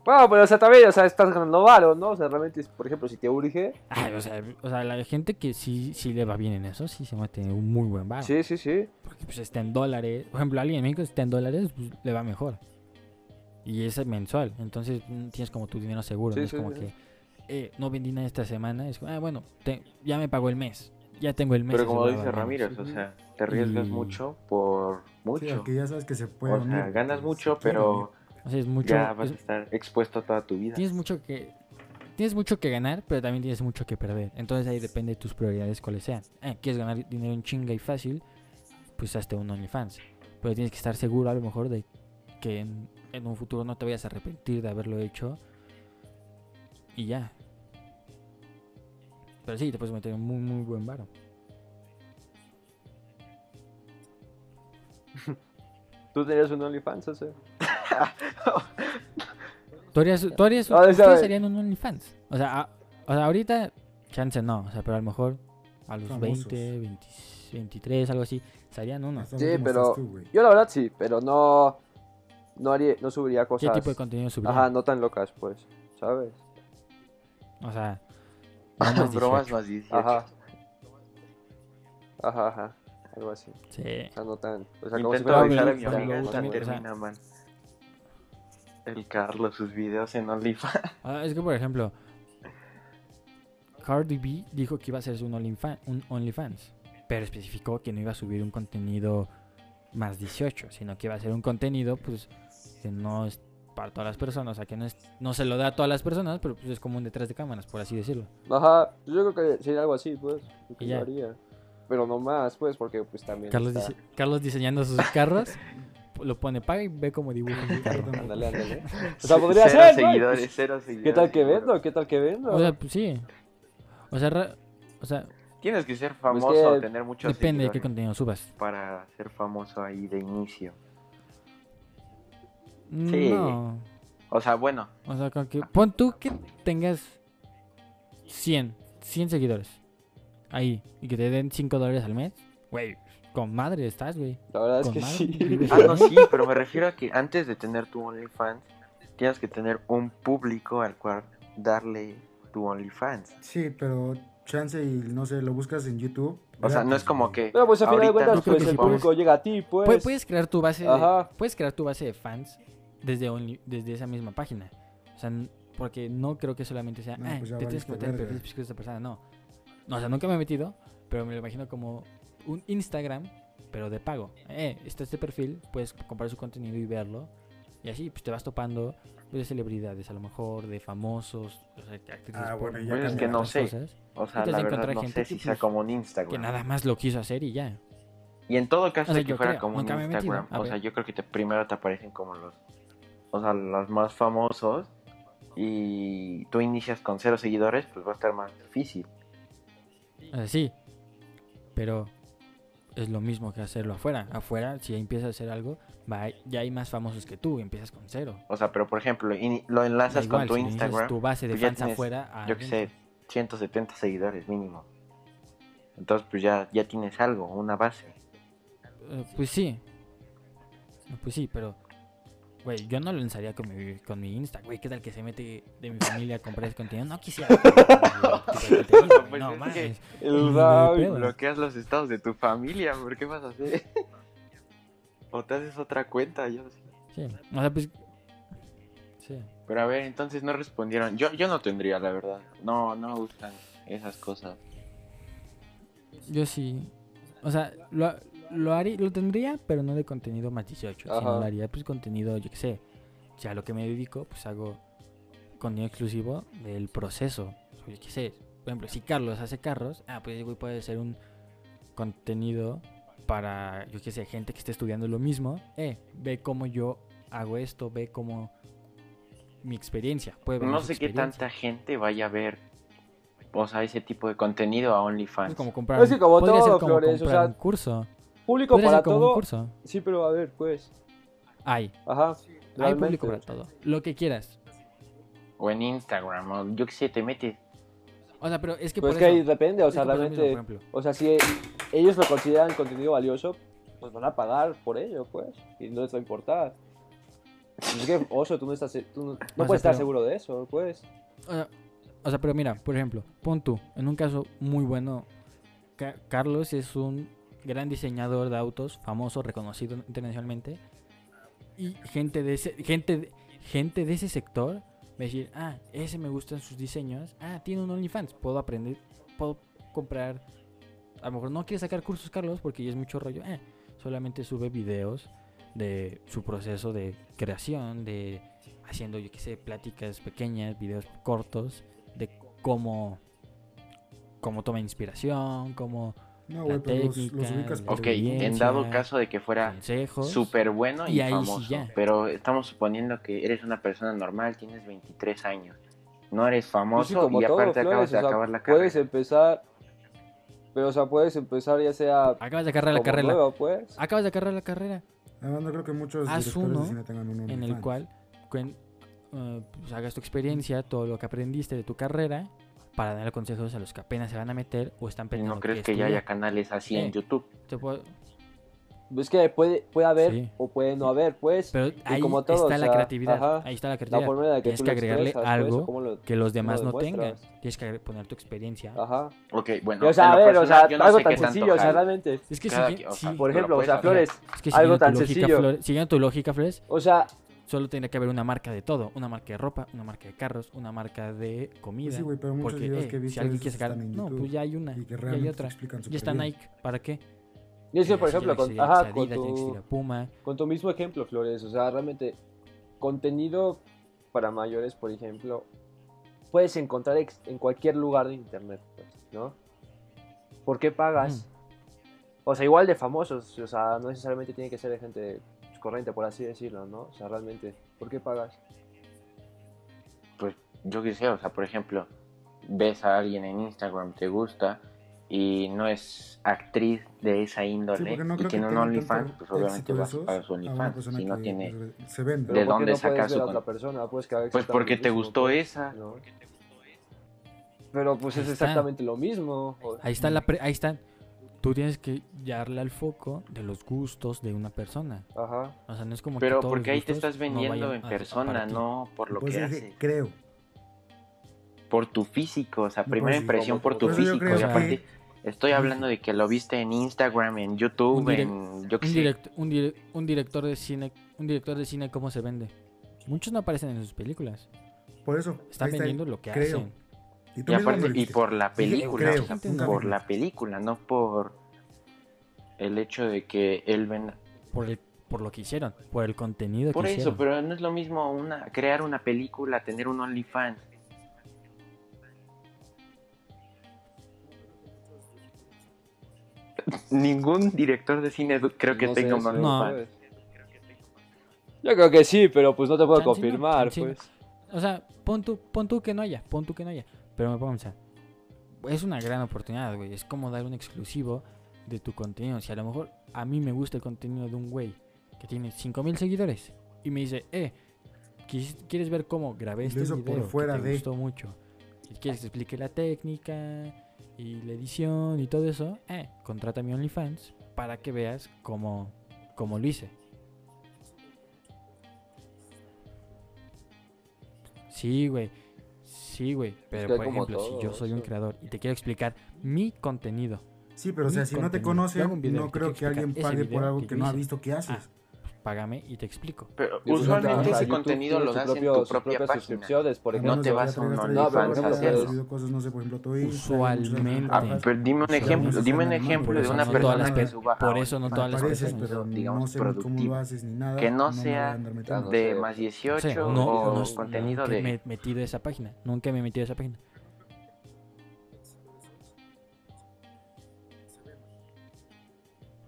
Bueno, pero o sea, también, o sea, estás ganando varo, ¿no? O sea, realmente, por ejemplo, si te urge... Ay, o sea, o sea, la gente que sí, sí le va bien en eso, sí se mete un muy buen bar. Sí, sí, sí. Porque pues está en dólares. Por ejemplo, alguien en México está en dólares, pues le va mejor. Y es mensual. Entonces mm, tienes como tu dinero seguro. Sí, no es sí, como sí. que eh, no vendí nada esta semana. Es como, ah, bueno, te- ya me pagó el mes. Ya tengo el mes. Pero como dice al menos". Ramírez, o sea, te arriesgas Y- mucho por Sí, mucho. aunque ya sabes que se puede o sea, unir, ganas pues, mucho, pero O sea, es mucho. ya vas es- a estar expuesto toda tu vida. tienes mucho que. Tienes mucho que ganar, pero también tienes mucho que perder. Entonces ahí depende de tus prioridades cuáles sean. Eh, ¿Quieres ganar dinero en chinga y fácil? Pues hazte un OnlyFans. Pero tienes que estar seguro a lo mejor de que en, en un futuro no te vayas a arrepentir de haberlo hecho. Y ya. Pero sí, te puedes meter un muy, muy buen varo. (laughs) Tú tenías un OnlyFans, o sea. (laughs) ¿Tú harías, tú harías, Ah, ustedes un OnlyFans? O sea, a- o sea, ahorita, chance no. O sea, pero a lo mejor a los Famosos. 20, 20, 23, algo así, se harían uno. Sí, pero tú, yo la verdad sí, pero no no haría no subiría ¿Qué cosas. tipo de contenido subirían? Ajá, no tan locas, pues, ¿sabes? O sea, (coughs) no más Bromas 18. más 18. Ajá. Ajá, ajá. Algo así. Sí. O sea, no tan, o sea, como si Intento fuera un avisar a mi amiga, esta también, o sea- termina mal. El Carlos, sus videos en OnlyFans. (laughs) Ah, es que, por ejemplo, Cardi B dijo que iba a hacerse un OnlyFan- un OnlyFans, pero especificó que no iba a subir un contenido más 18, sino que iba a ser un contenido, pues, no es para todas las personas, o sea, que no, es, no se lo da a todas las personas, pero pues es como un detrás de cámaras, por así decirlo. Ajá, yo creo que sería algo así, pues. lo que yo haría. Pero no más, pues, porque pues también. Carlos, está- dise- Carlos diseñando sus carros, lo pone, paga y ve cómo dibuja su carro. (laughs) Ándale, ándale. (laughs) O sea, podría cero ser, seguidores, Pues, cero seguidores. ¿Qué tal que vendo? ¿Qué tal que vendo? O sea, pues sí. O sea, ra- o sea Tienes que ser famoso Pues que o tener muchos depende de qué contenido subas. para ser famoso ahí de inicio. Sí. No. O sea, bueno, O sea, con que, pon tú que tengas 100, 100 seguidores ahí y que te den 5 dólares al mes. Güey, con madre estás, güey. La verdad es que madre, sí. (laughs) Ah, no, sí, pero me refiero a que antes de tener tu OnlyFans, tienes que tener un público al cual darle tu OnlyFans. Sí, pero chance y no sé, lo buscas en YouTube. O sea, no es como güey. que. Pero pues a final de ahorita cuentas, pues el público llega a ti, pues. Pu- Puedes crear tu base de, puedes crear tu base de fans desde Only- desde esa misma página. O sea, n- porque no creo que solamente sea, No, ah, pues te tienes que meter en el perfil físico de esta persona, no. No, o sea, nunca me he metido, pero me lo imagino como un Instagram, pero de pago. Eh, está este perfil, puedes comprar su contenido y verlo. Y así, pues te vas topando pues, de celebridades, a lo mejor de famosos, o sea, actrices Ah, bueno, ya Pues es que no sé. cosas, O sea, la verdad no gente sé si que, sea pues, como un que Instagram. nada más lo quiso hacer y ya. Y en todo caso O sea, que yo fuera creo, como un Instagram, o sea, ver. yo creo que te, primero te aparecen como los, o sea, los más famosos y tú inicias con cero seguidores, pues va a estar más difícil. O sea, sí, pero es lo mismo que hacerlo afuera. Afuera, si empiezas a hacer algo, va, ya hay más famosos que tú, empiezas con cero. O sea, pero por ejemplo, ini- lo enlazas igual, con tu si Instagram, tu base de pues fans tienes, afuera. a yo que sé, adentro. 170 seguidores mínimo. Entonces, pues ya, ya tienes algo, una base. Eh, pues sí. Eh, Pues sí, pero. Güey, yo no lo lanzaría con mi, con mi Insta, güey. ¿Qué tal que se mete de mi familia a comprar ese contenido? No quisiera. (laughs) contenido, güey, Pues no es que- pedo. Bloqueas los estados de tu familia, ¿por qué vas a hacer? O te haces otra cuenta, yo sí. Sí. O sea, pues. Sí. Pero a ver, entonces no respondieron. Yo, yo no tendría, la verdad. No, no me gustan esas cosas. Yo sí. O sea, lo, lo, haría, lo tendría, pero no de contenido más 18. Sino lo haría, pues, contenido, yo qué sé. Ya lo que me dedico, pues hago contenido exclusivo del proceso. O Yo qué sé. Por ejemplo, si Carlos hace carros, ah, pues güey puede ser un contenido para, yo qué sé, gente que esté estudiando lo mismo. Eh, ve cómo yo hago esto, ve cómo mi experiencia. Puede ver No sé qué tanta gente vaya a ver, o sea, ese tipo de contenido a Es OnlyFans. como comprar, Es que como podría ser todo, como Flores, o comprar sea, un curso. Público para todo. curso. Sí, pero a ver, pues. Hay. Ajá. Hay público para todo. Lo que quieras. O en Instagram, o yo qué sé, te metes. O sea, pero es que Pues por que ahí eso- depende, o es sea, que mismo, realmente. O sea, si ellos lo consideran contenido valioso, pues van a pagar por ello, pues. Y no les va a importar. Pues es que, (laughs) oso, tú no estás. Tú no, no sea, puedes estar pero- seguro de eso, pues. O sea, o sea, pero mira, por ejemplo, pon tú, en un caso muy bueno, Ca- Carlos es un gran diseñador de autos, famoso, reconocido internacionalmente, y gente de ese, gente, gente de ese sector a decir, ah, ese me gustan sus diseños, ah, tiene un OnlyFans, puedo aprender, puedo comprar, a lo mejor no quiere sacar cursos Carlos porque ya es mucho rollo, eh, solamente sube videos de su proceso de creación, de haciendo, yo qué sé, pláticas pequeñas, videos cortos, de cómo, cómo toma inspiración, cómo No, güey, pero los, ubicas por... Ok, en dado caso de que fuera súper bueno y, y ahí sí famoso. ya. Pero estamos suponiendo que eres una persona normal, tienes 23 años. No eres Pues famoso sí, como y todo, aparte acabas Flores, de o sea, acabar la carrera. puedes empezar. Pero, o sea, puedes empezar ya sea. Acabas de agarrar la carrera. nueva, pues. Acabas de agarrar la carrera. Además, no creo que muchos Haz uno de cine tengan un en el cual cuen- eh, pues, hagas tu experiencia, todo lo que aprendiste de tu carrera, para dar consejos a los que apenas se van a meter o están ¿Y pensando no crees que ya haya canales así Eh, en YouTube? Te puedo- Es que puede, puede haber Sí. o puede no haber, pues. Pero ahí como todo, está o la sea, creatividad. ajá, Ahí está la creatividad. la que Tienes que agregarle expresas, pues, algo lo- que los demás lo no tengan. Tienes que poner tu experiencia. Ajá. Ok, bueno. Y, o sea, a ver, o sea, no algo sé tan sencillo, o sea, realmente. Es que Cada o sí, Por ejemplo, o sea. Flores, es que algo tan sencillo. Flores- siguiendo tu lógica, Flores, o sea, solo tendría que haber una marca de todo. Una marca de ropa, una marca de carros, una marca de comida. Pues sí, güey, pero muchos Porque, videos eh, que he visto si a alguien quiere sacar, están en no, pues ya hay una, y que ya hay otra. Ya está bien. Nike, ¿para qué? yo sé, por Eh, ejemplo, con, ajá, Adidas, con tu, Puma. con tu mismo ejemplo, Flores, o sea, realmente, contenido para mayores, por ejemplo, puedes encontrar ex- en cualquier lugar de internet, pues, ¿no? ¿Por qué pagas? O sea, igual de famosos, o sea, no necesariamente tiene que ser de gente corriente, por así decirlo, ¿no? O sea, realmente, ¿por qué pagas? Pues yo qué sé, o sea, por ejemplo, ves a alguien en Instagram, te gusta y no es actriz de esa Sí, índole porque no y tiene un OnlyFans, pues obviamente vas a pagar su OnlyFans. Si no tiene... pues, se vende. ¿De Pero ¿por qué dónde no saca puedes su ver a otra con- persona? Puedes que haga Pues porque te gustó esa. ¿no? Pero pues Ahí es está. exactamente lo mismo. Ahí está la pre- ahí está. Tú tienes que darle al foco de los gustos de una persona. Ajá. O sea, no es como Pero que todos porque ahí te estás vendiendo en persona, no por lo Pues que haces. creo. Por tu físico, o sea, No, primera pues, impresión por tu yo físico. que- aparte, estoy hablando de que lo viste en Instagram, en YouTube, Un en... Yo qué Un, sé. direct- un, dire- un director de cine, un director de cine cómo se vende. Muchos no aparecen en sus películas. Por eso. Están está vendiendo lo que creo. hacen. Y aparte, y por la película, creo, o sea, por la película, no por el hecho de que él venda. Por el, por lo que hicieron, por el contenido Por que eso, hicieron. pero no es lo mismo una crear una película, tener un OnlyFans. (laughs) Ningún director de cine creo que No tenga un No. OnlyFans. pues. Yo creo que sí, pero pues no te puedo no, confirmar, no. pues. O sea, pon tú, pon tú que no haya, pon tú que no haya. Pero me pongo a pensar, es una gran oportunidad, güey. Es como dar un exclusivo de tu contenido. Si a lo mejor a mí me gusta el contenido de un güey que tiene 5000 seguidores y me dice, eh, ¿quis- ¿quieres ver cómo grabé este por video que fuera te de- gustó mucho? ¿Y quieres que explique la técnica y la edición y todo eso? Eh, contrata mi OnlyFans para que veas cómo, cómo lo hice. Sí, güey. Sí, güey. Pero, por ejemplo, si yo soy un creador y te quiero explicar mi contenido. Sí, pero o sea, si no te y no creo que alguien pague por algo que no ha visto que haces. Ah, págame y te explico. Pero usualmente ese YouTube contenido lo das propio- en tu propia propias página. suscripciones, por No ejemplo. te vas a un No, OnlyFans a hacerlo. cosas, no sé, por ejemplo, Usualmente. Ah, pero dime un ejemplo, no dime un ejemplo de una no persona que suba por eso no todas las personas. no digamos, sé ni cómo productivo. lo haces ni nada. Que no sea de más Sí, 18 no, o no, contenido nunca de... me he metido a esa página. Nunca me he metido a esa página.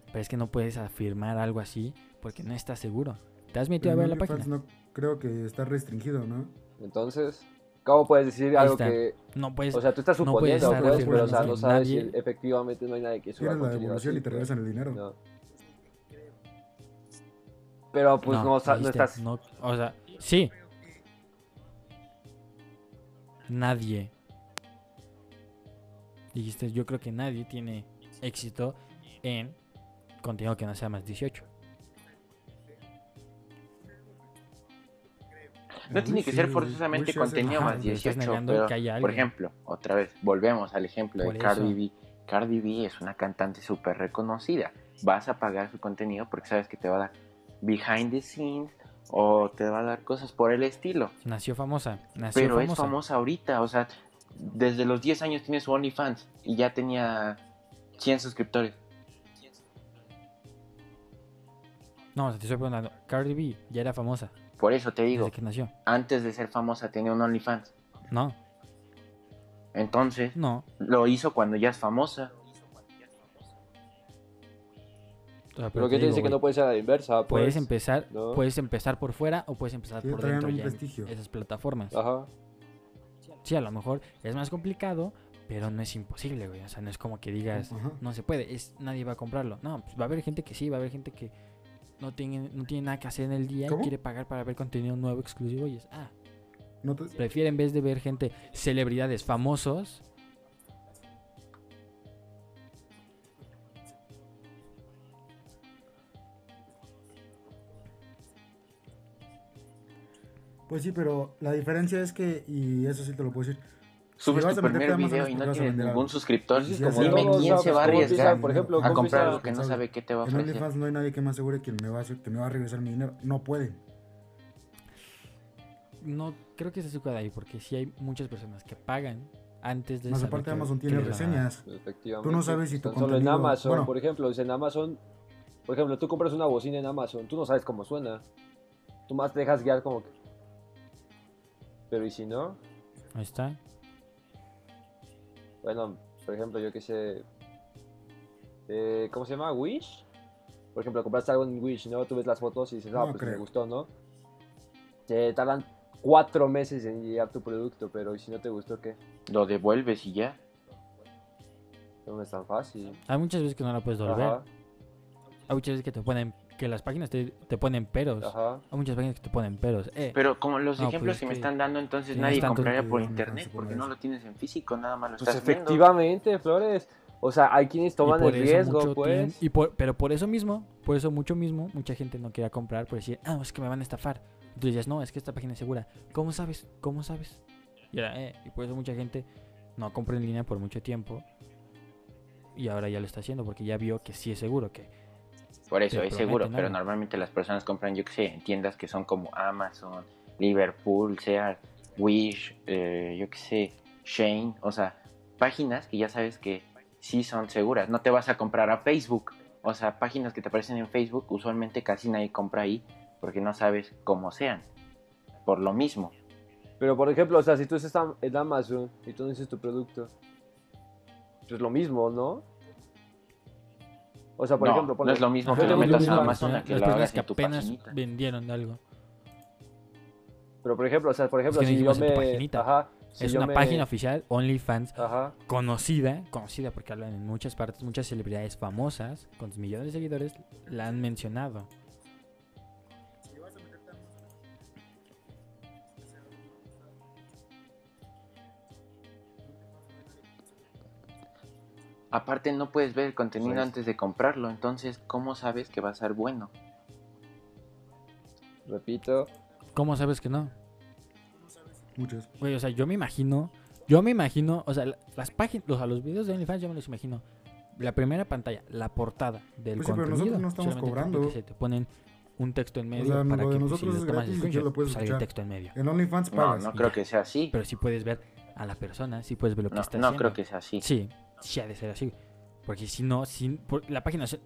Pero es que no puedes afirmar algo así porque no estás seguro. ¿Te has metido a Pero ver la página? No creo que está restringido, ¿no? Entonces, ¿cómo puedes decir algo que... No puedes. O sea, tú estás no puedes suponiendo, estar pues, pero o sea, no sabes nadie- si efectivamente no hay nadie que suba la devolución y te pues. regresan el dinero. No. Pero pues no, no dijiste, estás... no, o sea, sí. Nadie. Dijiste, yo creo que nadie tiene éxito en contenido que no sea más 18. No tiene que ser forzosamente contenido más pero estás 18, negando pero, por ejemplo, otra vez, volvemos al ejemplo Por de eso. Cardi B. Cardi B es una cantante súper reconocida. Vas a pagar su contenido porque sabes que te va a dar behind the scenes o te va a dar cosas por el estilo. Nació famosa. Nació Pero famosa. es famosa ahorita, o sea, desde los 10 años tiene su OnlyFans y ya tenía 100 suscriptores. No, te estoy preguntando. Cardi B ya era famosa Por eso te digo, desde que nació. antes de ser famosa tenía un OnlyFans. No, Entonces, no. lo hizo cuando ya es famosa. O sea, Pero te ¿qué te digo, dice que no puede ser a la inversa? Puedes Pues? empezar, ¿no? puedes empezar por fuera o puedes empezar Sí, por dentro ya en esas plataformas. Ajá. Sí, a lo mejor es más complicado, pero no es imposible, güey. O sea, no es como que digas, Ajá. no se puede, es nadie va a comprarlo. No, pues va a haber gente que sí, va a haber gente que no tiene, no tiene nada que hacer en el día ¿Cómo? y quiere pagar para ver contenido nuevo exclusivo y es, ah, No te- prefiere en vez de ver gente, celebridades famosos, Pues sí, pero la diferencia es que, y eso sí te lo puedo decir, Subes tu primer video y no tienes vender ningún suscriptor. Como sí, dime quién o se va a pues, ¿cómo arriesgar por ejemplo, a comprar algo que no ¿Quién sabe qué te va a En ofrecer. OnlyFans no hay nadie que me asegure que me va a, hacer- que me va a regresar mi dinero. No pueden. no creo que se suca de ahí, porque sí hay muchas personas que pagan antes de Más saber aparte que- Amazon tiene reseñas. Efectivamente. Tú no sabes si tu Tan Solo en contenido- Amazon, bueno. por ejemplo, en Amazon, por ejemplo, tú compras una bocina en Amazon, tú no sabes cómo suena. Tú más te dejas guiar como que... Pero ¿y si no? Ahí está. Bueno, por ejemplo, yo qué sé... eh, ¿Cómo se llama? ¿Wish? Por ejemplo, compraste algo en Wish, ¿no? Tú ves las fotos y dices, ah, No pues me creo. gustó, ¿no? Te tardan cuatro meses en llegar tu producto, pero ¿y si no te gustó qué? Lo devuelves y ya. No es tan fácil. Hay muchas veces que no la puedes devolver. Ajá, Hay muchas veces que te ponen, que las páginas te, te ponen peros. ajá. Hay muchas páginas que te ponen peros. Eh, Pero como los No, ejemplos pues que me están dando, entonces nadie compraría por internet no porque no lo tienes en físico, nada más lo Pues estás viendo. efectivamente, Flores. O sea, hay quienes toman por el riesgo, pues. y por- pero por eso mismo, por eso mucho mismo, mucha gente no quería comprar por decir, ah, es que me van a estafar. Tú decías, no, es que esta página es segura. ¿Cómo sabes? ¿Cómo sabes? Y, era, eh, y por eso mucha gente no compró en línea por mucho tiempo. Y ahora ya lo está haciendo porque ya vio que sí es seguro, que Por eso es seguro, pero normalmente las personas compran, yo que sé, en tiendas que son como Amazon, Liverpool, sea Wish, eh, yo que sé, Shane, o sea, páginas que ya sabes que sí son seguras. No te vas a comprar a Facebook, o sea, páginas que te aparecen en Facebook, usualmente casi nadie compra ahí porque no sabes cómo sean. Por lo mismo. Pero por ejemplo, o sea, si tú estás en Amazon y tú no dices tu producto, pues es lo mismo, ¿no? O sea, por no, ejemplo, no ponle- es lo mismo que lo no es metas las Amazon a que lo hagas que en tu apenas paginita. vendieron algo. Pero por ejemplo, o sea, por ejemplo, que no si yo en me. paginita. Ajá. si es yo una me- página oficial, OnlyFans, Ajá. conocida, conocida porque hablan en muchas partes, muchas celebridades famosas con millones de seguidores la han mencionado. Aparte no puedes ver el contenido Pues- antes de comprarlo, entonces ¿cómo sabes que va a ser bueno? Repito. ¿Cómo sabes que no? Muchos. Güey, o sea, yo me imagino, yo me imagino, o sea, la- las páginas, los, a los videos de OnlyFans yo me los imagino. La primera pantalla, la portada del Pues sí, pero contenido. nosotros no estamos cobrando. sé, te ponen un texto en medio sea, para lo que pues, nosotros si es gratis screenshot, tú lo puedes pues, el escuchar. texto en medio. En OnlyFans No, pagas. no y creo ya. que sea así. Pero si puedes ver a la persona, si puedes ver lo que No, está no haciendo. creo que sea así. Sí, sí ha de ser así. Porque si no, si, por- la página se-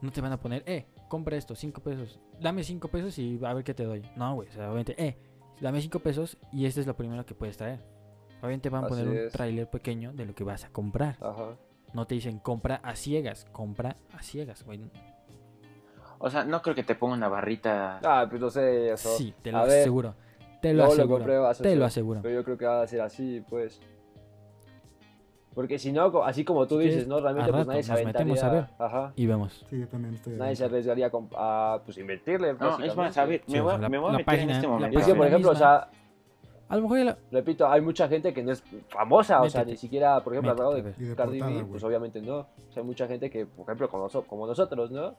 no te van a poner, eh, compra esto, 5 pesos. Dame 5 pesos y a ver qué te doy. No, güey, o sea, obviamente, eh, dame 5 pesos y este es lo primero que puedes traer. Obviamente van a Así poner un tráiler pequeño de lo que vas a comprar. Ajá. No te dicen compra a ciegas, compra a ciegas, güey. O sea, no creo que te ponga una barrita. Ah, pues no sé, eso. Sí, te lo a ver, aseguro. Te lo lo aseguro. te lo aseguro. Pero yo creo que va a ser así, pues. Porque si no, así como tú dices, ¿no? Realmente al pues rato nadie se nos metemos a aventaría. ver. Ajá. Y vemos. Sí, yo también estoy. Nadie se arriesgaría a, pues invertirle. No, es más, a ver, Sí, me voy, la- me voy a la meter en página- este la momento. Y es que, por ejemplo, o sea, A lo mejor ya la- repito, hay mucha gente que no es famosa, o sea, ni siquiera, por ejemplo, al lado de de Cardi B, pues obviamente no. O sea, hay mucha gente que, por ejemplo, como, como nosotros, ¿no?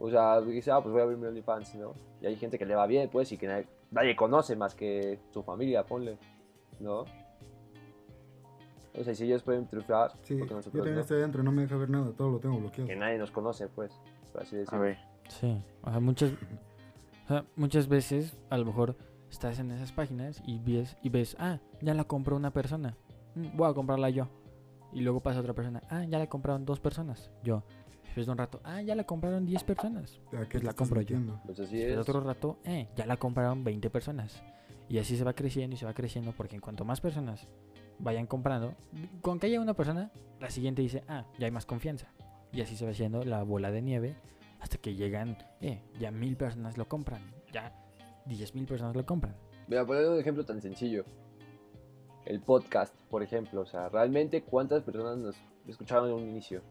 O sea, dice, ah, pues voy a abrir mi OnlyFans, ¿no? Y hay gente que le va bien, pues, y que nadie, nadie conoce más que su familia, ponle, ¿no? O sea, si ellos pueden triunfar, Sí, porque yo también no. estoy adentro, no me deja ver nada, todo lo tengo bloqueado. Que nadie nos conoce, pues, por así A decirlo. ver. Sí, o sea, muchas, o sea, muchas veces a lo mejor estás en esas páginas y ves, y ves, ah, ya la compró una persona, mm, voy a comprarla yo. Y luego pasa otra persona, ah, ya la compraron dos personas, yo. Después de un rato, ah, ya la compraron 10 personas. ¿A qué Pues la compro yo. metiendo? Pues así Después de es. otro rato, eh, ya la compraron 20 personas. Y así se va creciendo y se va creciendo porque en cuanto más personas vayan comprando, con que haya una persona, la siguiente dice, ah, ya hay más confianza. Y así se va haciendo la bola de nieve hasta que llegan, eh, ya mil personas lo compran, ya diez mil personas lo compran. Voy a poner un ejemplo tan sencillo. El podcast, por ejemplo. O sea, realmente cuántas personas nos escucharon en un inicio.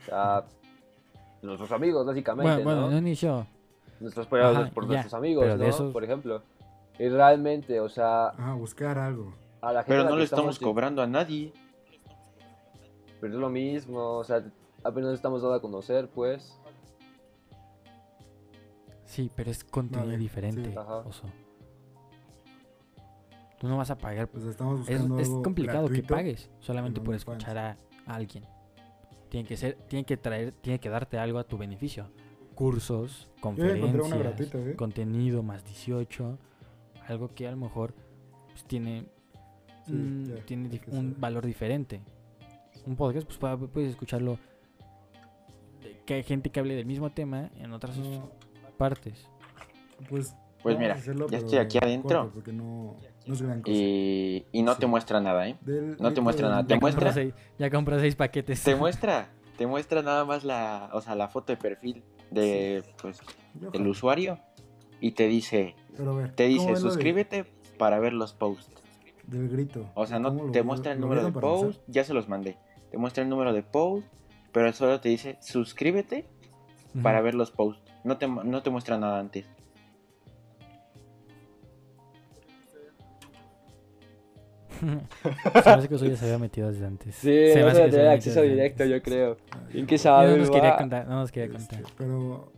O sea, (laughs) nuestros amigos, básicamente, Bueno, bueno, ¿no? no inició. Nuestros Ajá, por ya, nuestros amigos, ¿no? esos- Por ejemplo. Y realmente, o sea, Ah, buscar algo. A la gente Pero no le estamos estamos- cobrando a nadie. Pero es lo mismo, o sea, apenas estamos dando a conocer, pues. Sí, pero es contenido Vale, diferente, sí. Ajá. oso. Tú no vas a pagar Pues estamos Es, buscando es algo complicado que pagues solamente en por escuchar a, a alguien. Tiene que ser, tiene que traer, tiene que darte algo a tu beneficio. Cursos, conferencias, gratuita, ¿eh? contenido más 18, algo que a lo mejor pues, tiene, Sí, mm, tiene un valor diferente. Un podcast, pues puede- puedes escucharlo. Que hay gente que hable del mismo tema en otras No, partes. pues. Pues mira, hacerlo, ya estoy aquí adentro. corto, porque no, no es gran cosa. Y, y no Sí. te muestra nada, ¿eh? Del no te muestra del- nada, Ya ¿Te muestra? seis, ya compró seis paquetes. Te (laughs) muestra, te muestra nada más la, o sea, la foto de perfil de, pues, Yo, el ojalá. usuario y te dice, Pero a ver, te ¿cómo dice de- suscríbete para ver los posts. Del grito. O sea, no ¿Cómo lo te muestra el número de post, ya se los mandé. Te muestra el número de post, pero solo te dice suscríbete para ver los posts. No te, no te muestra nada antes. (laughs) Se me hace que eso ya se había metido desde antes. Sí, Se me hace que se tener había acceso directo, antes. yo creo. Ay, ¿Quién que Y sabe? no nos quería contar, no nos quería este, contar. pero,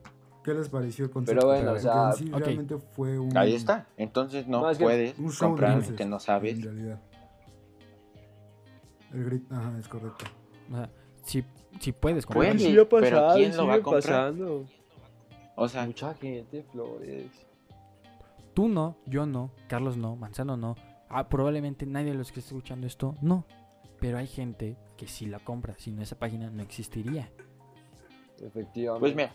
¿qué les pareció el concepto? Pero bueno, o sea, sí realmente fue un. Ahí está. Entonces no, No, es que- puedes Un comprar algo que no sabes. En realidad. El grito, ajá, es correcto. O sea, si, si puedes comprar. Puede, Sí ha pero pasado, ¿quién lo va a comprar? pasando. O sea, Mucha gente, Flores. Tú no, yo no, Carlos no, Manzano no. Ah, probablemente nadie de los que esté escuchando esto no. Pero hay gente que sí la compra. Si no, esa página no existiría. Efectivamente. Pues mira.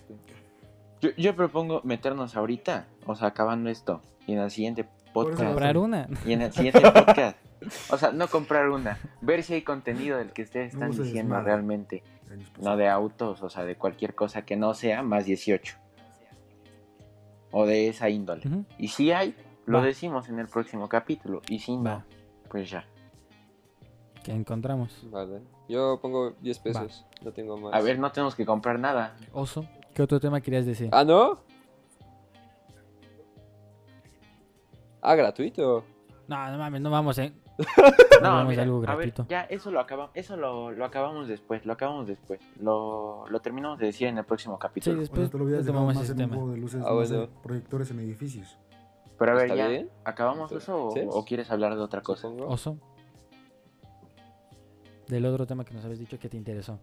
Yo, yo propongo meternos ahorita, o sea, acabando esto, y en el siguiente podcast. Comprar una. Y en el siguiente (laughs) podcast. O sea, no comprar una, ver si hay contenido del que ustedes están No diciendo desmadre. realmente. No de autos, o sea, de cualquier cosa que no sea más 18. O de esa índole. Y si hay, lo Va. decimos en el próximo capítulo. Y si no, Va. pues ya. Que encontramos. Vale. Yo pongo 10 pesos. No tengo más. A ver, no tenemos que comprar nada. Oso, ¿qué otro tema querías decir? ¿Ah, no? Ah, gratuito. No, no mames, no vamos, eh. (laughs) No, vamos a mira, algo a ver, gratuito. ya eso lo acabamos, eso lo, lo acabamos después, lo acabamos después. Lo, lo terminamos de decir en el próximo Sí, capítulo. O sea, después te lo tomamos más ese tema. de luces, Ah, más de bueno. proyectores en edificios. Pero a ver, ¿Está ya, bien? ¿acabamos Entonces, eso o, ¿sí? o quieres hablar de otra cosa? Oso. Del otro tema que nos habías dicho que te interesó.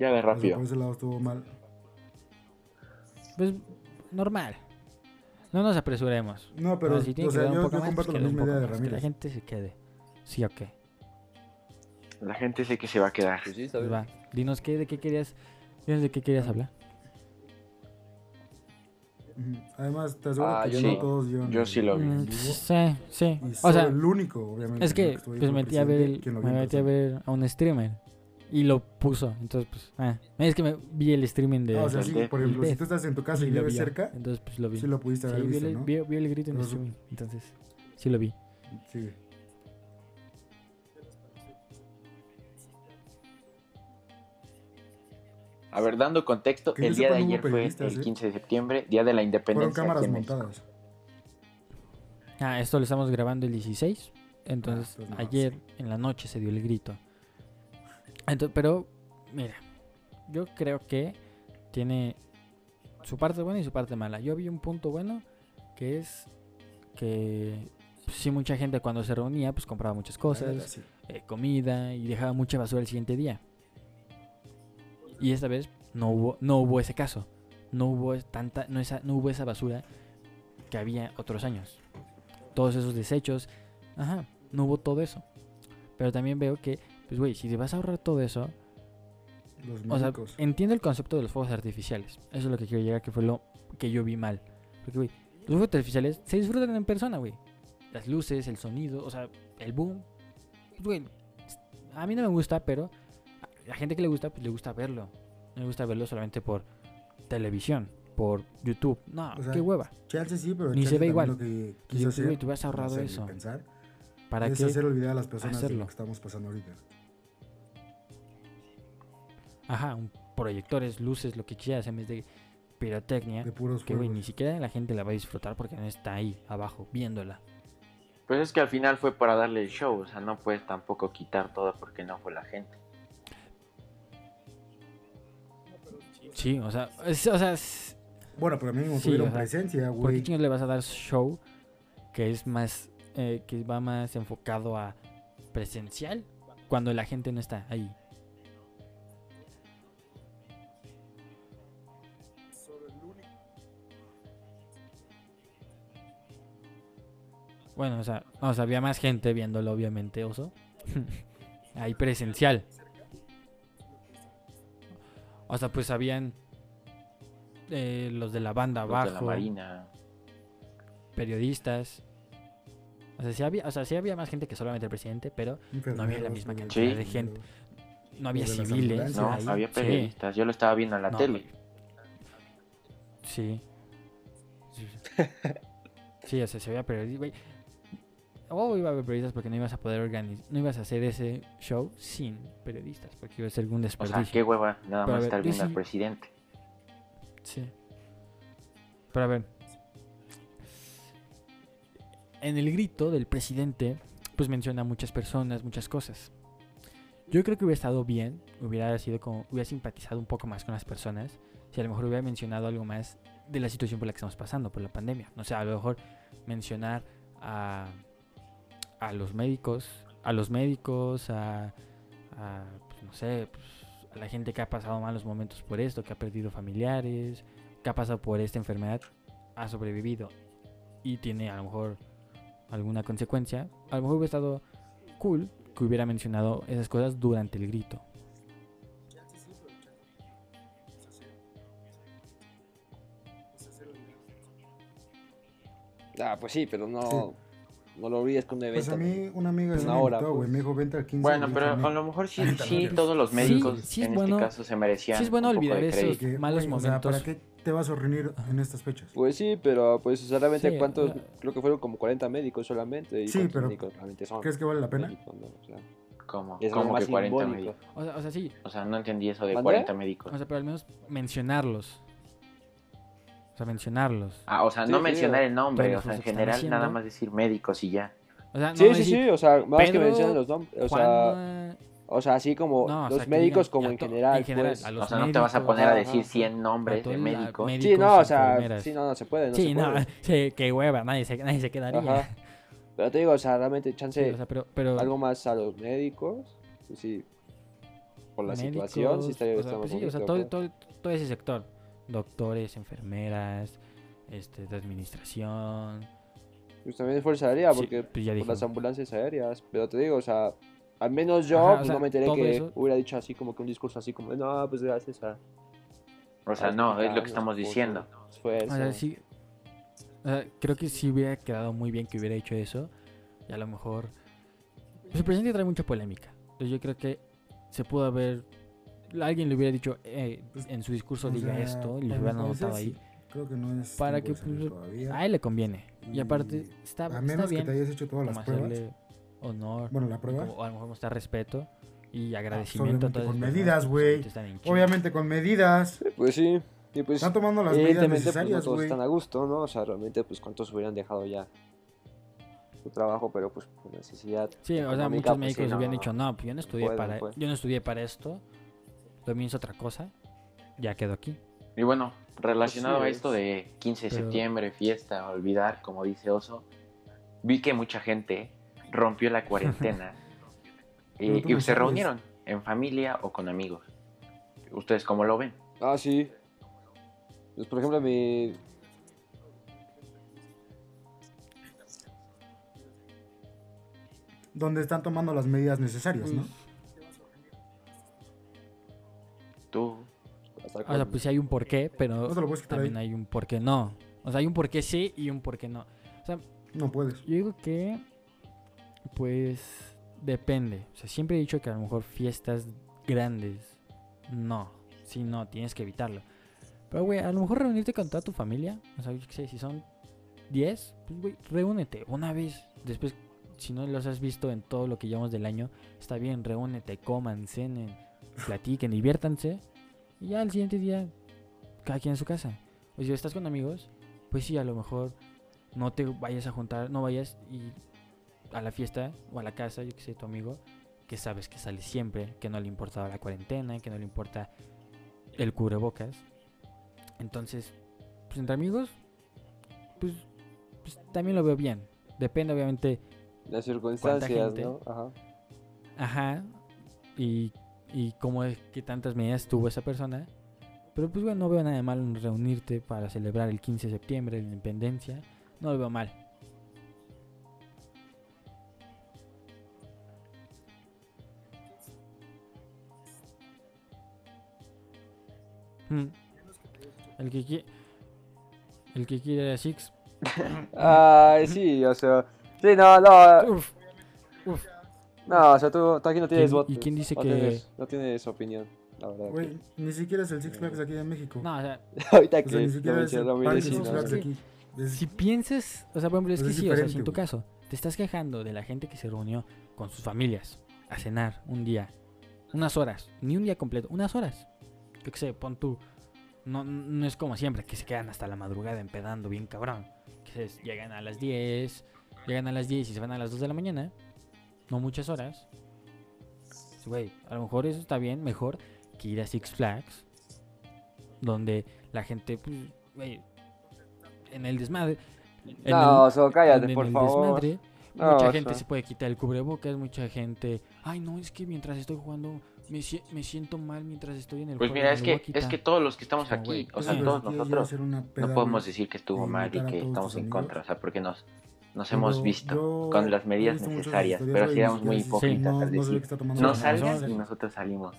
Ya de O sea, rápido. por ese lado estuvo mal. Pues normal. No nos apresuremos. No, pero, Ahora, si tiene o que sea, yo, poco yo más, comparto pues la que misma idea de más, Que la Ramírez. gente se quede. Sí, ok. La gente sé que se va a quedar. Pues sí, Pues va. Dinos qué, de qué querías, dinos de qué querías hablar. Además, te aseguro Ah, que yo no todos Yo sí lo vi. Mm, sí, sí. Y O soy sea, el único, obviamente. es que ahí pues metí a ver, me metí a persona. ver a un streamer y lo puso. Entonces, pues, ah, es que me vi el streaming de Ah, o sea, sí, por ejemplo, si tú estás en tu casa y y lo vives vi. cerca, Entonces, pues lo vi. sí lo pudiste Sí, haber vi, visto, el, ¿no? vi- vi el grito en el streaming. Entonces, sí lo vi. Sí. A ver, dando contexto, el día de ayer fue el ¿eh? 15 de septiembre, día de la Fueron independencia. cámaras en México. montadas. Ah, esto lo estamos grabando el 16. Entonces, Ah, entonces no. ayer en la noche se dio el grito. Entonces, pero, mira, yo creo que tiene su parte buena y su parte mala. Yo vi un punto bueno que es que pues, sí mucha gente cuando se reunía pues compraba muchas cosas, sí. eh, comida y dejaba mucha basura el siguiente día. Y esta vez no hubo no hubo ese caso. No hubo tanta no esa no hubo esa basura que había otros años. Todos esos desechos, ajá, no hubo todo eso. Pero también veo que pues güey, si te vas a ahorrar todo eso, Los o sea, entiendo el concepto de los fuegos artificiales. Eso es lo que quiero llegar, que fue lo que yo vi mal. Porque, güey, los fuegos artificiales se disfrutan en persona, güey. Las luces, el sonido, o sea, el boom. Pues, Güey, a mí no me gusta, pero a la gente que le gusta, pues le gusta verlo. No le gusta verlo solamente por televisión, por YouTube. No, O sea, qué hueva. Chance sí, pero ni se ve igual. Lo que Y quiso digo, hacer, güey, tú has no ahorrado sé, eso. Pensar, ¿Para es qué? hacer olvidar a las personas de lo que estamos pasando ahorita. Ajá, un proyectores, luces, lo que quieras, en vez de pirotecnia. De puros Que, güey, ni siquiera la gente la va a disfrutar porque no está ahí, abajo, viéndola. Pues es que al final fue para darle el show, o sea, no puedes tampoco quitar todo porque no fue la gente. Sí, o sea, es- o sea, es- Bueno, pero mínimo Sí, tuvieron o sea, presencia, ¿por qué güey. chingos le vas a dar show que es más, eh, que va más enfocado a presencial cuando la gente no está ahí? Bueno, o sea, o sea, había más gente viéndolo, obviamente, oso. (laughs) ahí presencial. O sea, pues habían eh, los de la banda Los de la abajo, Marina. periodistas. O sea, sí había, o sea, sí había más gente que solamente el presidente, pero no había la misma cantidad Sí. de gente. no había civiles. No, ahí. había Sí. periodistas. Yo lo estaba viendo en la No, tele. Sí. Sí, Sí, o sea, se veía periodistas, Oh, iba a haber periodistas porque no ibas a poder organizar, no ibas a hacer ese show sin periodistas, porque iba a ser algún O desperdicio. sea, qué hueva, nada Pero más estar viendo al presidente. Sí. Pero a ver. En el grito del presidente, pues menciona a muchas personas, muchas cosas. Yo creo que hubiera estado bien, hubiera sido como, hubiera simpatizado un poco más con las personas, si a lo mejor hubiera mencionado algo más de la situación por la que estamos pasando, por la pandemia. No sé, a lo mejor mencionar a, a los médicos, a los médicos, a, a, pues, no sé, pues, a la gente que ha pasado malos momentos por esto, que ha perdido familiares, que ha pasado por esta enfermedad, ha sobrevivido y tiene a lo mejor alguna consecuencia, a lo mejor hubiera estado cool que hubiera mencionado esas cosas durante el grito. Ah, pues sí, pero no, no lo olvides con un evento. Pues a mí una amiga sí Una me hora, invitó, pues. Me dijo, vente al 15. Bueno, pero a lo mejor sí, sí todos los médicos sí es en bueno- este caso se merecían sí es bueno un poco de olvidar esos que, malos güey, o sea, momentos. ¿para qué te vas a reunir en estas fechas? Pues sí, pero pues solamente Sí, cuántos, sea- creo que fueron como 40 médicos solamente. ¿Y Sí, pero médicos realmente son? ¿Crees que vale la pena? Médicos, no? O sea, ¿Cómo? es ¿Cómo más que 40 simbólico. médicos? O sea, o sea, sí, O sea, no entendí eso de ¿Mandé? 40 médicos. o sea, pero al menos mencionarlos. Sea, mencionarlos. Ah, o sea, Sí, no sí, mencionar el nombre, o sea, en general nada más decir médicos y ya. O sea, no sí, sí, decir, sí, o sea, más que mencionen los nombres. O sea, Juan, o sea, así como no, o los médicos digan como en general. en general, pues. a los O sea, no te vas a poner a decir ajá. 100 nombres de médicos. médicos, Sí, no, o sea, sí, no, no se puede. No sí, se no, (laughs) sí, qué hueva, nadie se, nadie se quedaría. Ajá. Pero te digo, o sea, realmente Sí, chance o sea, pero, pero algo más a los médicos. Pues sí, por la médicos, situación, sí estaría pues sí, o sea, todo, todo, todo ese sector, doctores, enfermeras, este, de administración. Pues también es fuerza aérea, Sí, porque pues ya por dije. las ambulancias aéreas. Pero te digo, o sea, al menos yo Ajá, o pues, sea, no me enteré que eso- hubiera dicho así como que un discurso así como, no, pues gracias a... O sea, a no, es lo que estamos diciendo. su esfuerzo. O sea, sí. o sea, creo que sí hubiera quedado muy bien que hubiera hecho eso. Y a lo mejor. Pues el presidente trae mucha polémica. Entonces yo creo que se pudo haber. Alguien le hubiera dicho eh, Pues, en su discurso O diga sea, esto y les para hubieran anotado ahí. Creo que no es. Para que pues, todavía. a él le conviene. Y aparte, está, A está menos que te hayas hecho todas las pruebas. honor. Bueno, la prueba. como- o a lo mejor mostrar respeto y agradecimiento a todas con medidas, pues, güey. Obviamente con medidas. Pues sí, y pues... Están tomando las medidas pues, no necesarias, todos güey. están a gusto, ¿no? O sea, realmente, pues, ¿cuántos hubieran dejado ya su trabajo? Pero, pues, por necesidad Sí, o sea, muchos pues, médicos hubieran dicho, no, pues yo no estudié puede, no para puede. yo no estudié para esto. Mío es otra cosa. Ya quedó aquí. Y bueno, relacionado a es. esto de 15 de Pero- septiembre, fiesta, olvidar, como dice Oso, vi que mucha gente rompió la cuarentena (laughs) y, se reunieron en familia o con amigos. ¿Ustedes cómo lo ven? Ah, sí. Pues, por ejemplo, mi... Donde están tomando las medidas necesarias, ¿no? Tú, O sea, pues sí hay un porqué, pero No te lo puedes también ahí. hay un porqué no. O sea, hay un porqué sí y un porqué no. O sea, No puedes. yo digo que pues depende. O sea, siempre he dicho que a lo mejor fiestas grandes no, sí no, tienes que evitarlo. Pero güey, a lo mejor reunirte con toda tu familia, o sea, yo qué sé, si son 10, pues güey, reúnete una vez. Después si no los has visto en todo lo que llevamos del año, está bien, reúnete, coman, cenen, platiquen, diviértanse. Y ya al siguiente día, cada quien en su casa. O si estás con amigos, pues sí, a lo mejor no te vayas a juntar, no vayas y a la fiesta o a la casa, yo que sé, tu amigo, que sabes que sale siempre, que no le importa la cuarentena, que no le importa el cubrebocas. Entonces, pues entre amigos, pues, pues también lo veo bien. Depende obviamente las circunstancias, gente? ¿no? Ajá. Ajá. Y, y cómo es que tantas medidas tuvo esa persona. Pero pues bueno, no veo nada de malo en reunirte para celebrar el 15 de septiembre, la independencia. No lo veo mal. Mm. El que quiere... El que quiere a Six. (coughs) Ay, sí, o sea... Sí, no, no, Uf, uf. No, o sea, tú, tú aquí no tienes ¿Quién- voto. y quién dice no que- Tienes, no tienes opinión, la verdad. que- Güey, ni siquiera es el Six Flags aquí en México. No, o sea, (laughs) Ahorita o que sea, ni lo siquiera es el mencionó mi parque sí, Six no, Flags sí. de aquí. Es- si piensas, o sea, por ejemplo, es Pues que es sí, o sea, si en tu güey. caso te estás quejando de la gente que se reunió con sus familias a cenar un día, unas horas, ni un día completo, unas horas. Yo qué sé, pon tú. No, no es como siempre, que se quedan hasta la madrugada empedando bien cabrón. Que se- llegan a las 10, llegan a las 10 y se van a las 2 de la mañana. No muchas horas. Güey, a lo mejor eso está bien, mejor que ir a Six Flags. Donde la gente, pues, güey, en el desmadre. en No, el- so, cállate, en por el favor. desmadre, No, mucha gente sea. se puede quitar el cubrebocas, mucha gente, ay no, es que mientras estoy jugando me, si- me siento mal mientras estoy en el pues juego. mira, es que, es quitar". que todos los que estamos aquí, o sea, todos nosotros, no podemos decir que estuvo mal y que estamos en contra, o sea, porque nos, nos Pero hemos visto yo con las medidas necesarias, pero sí éramos muy hipócritas no- al no decir, no las salgas y nosotros salimos.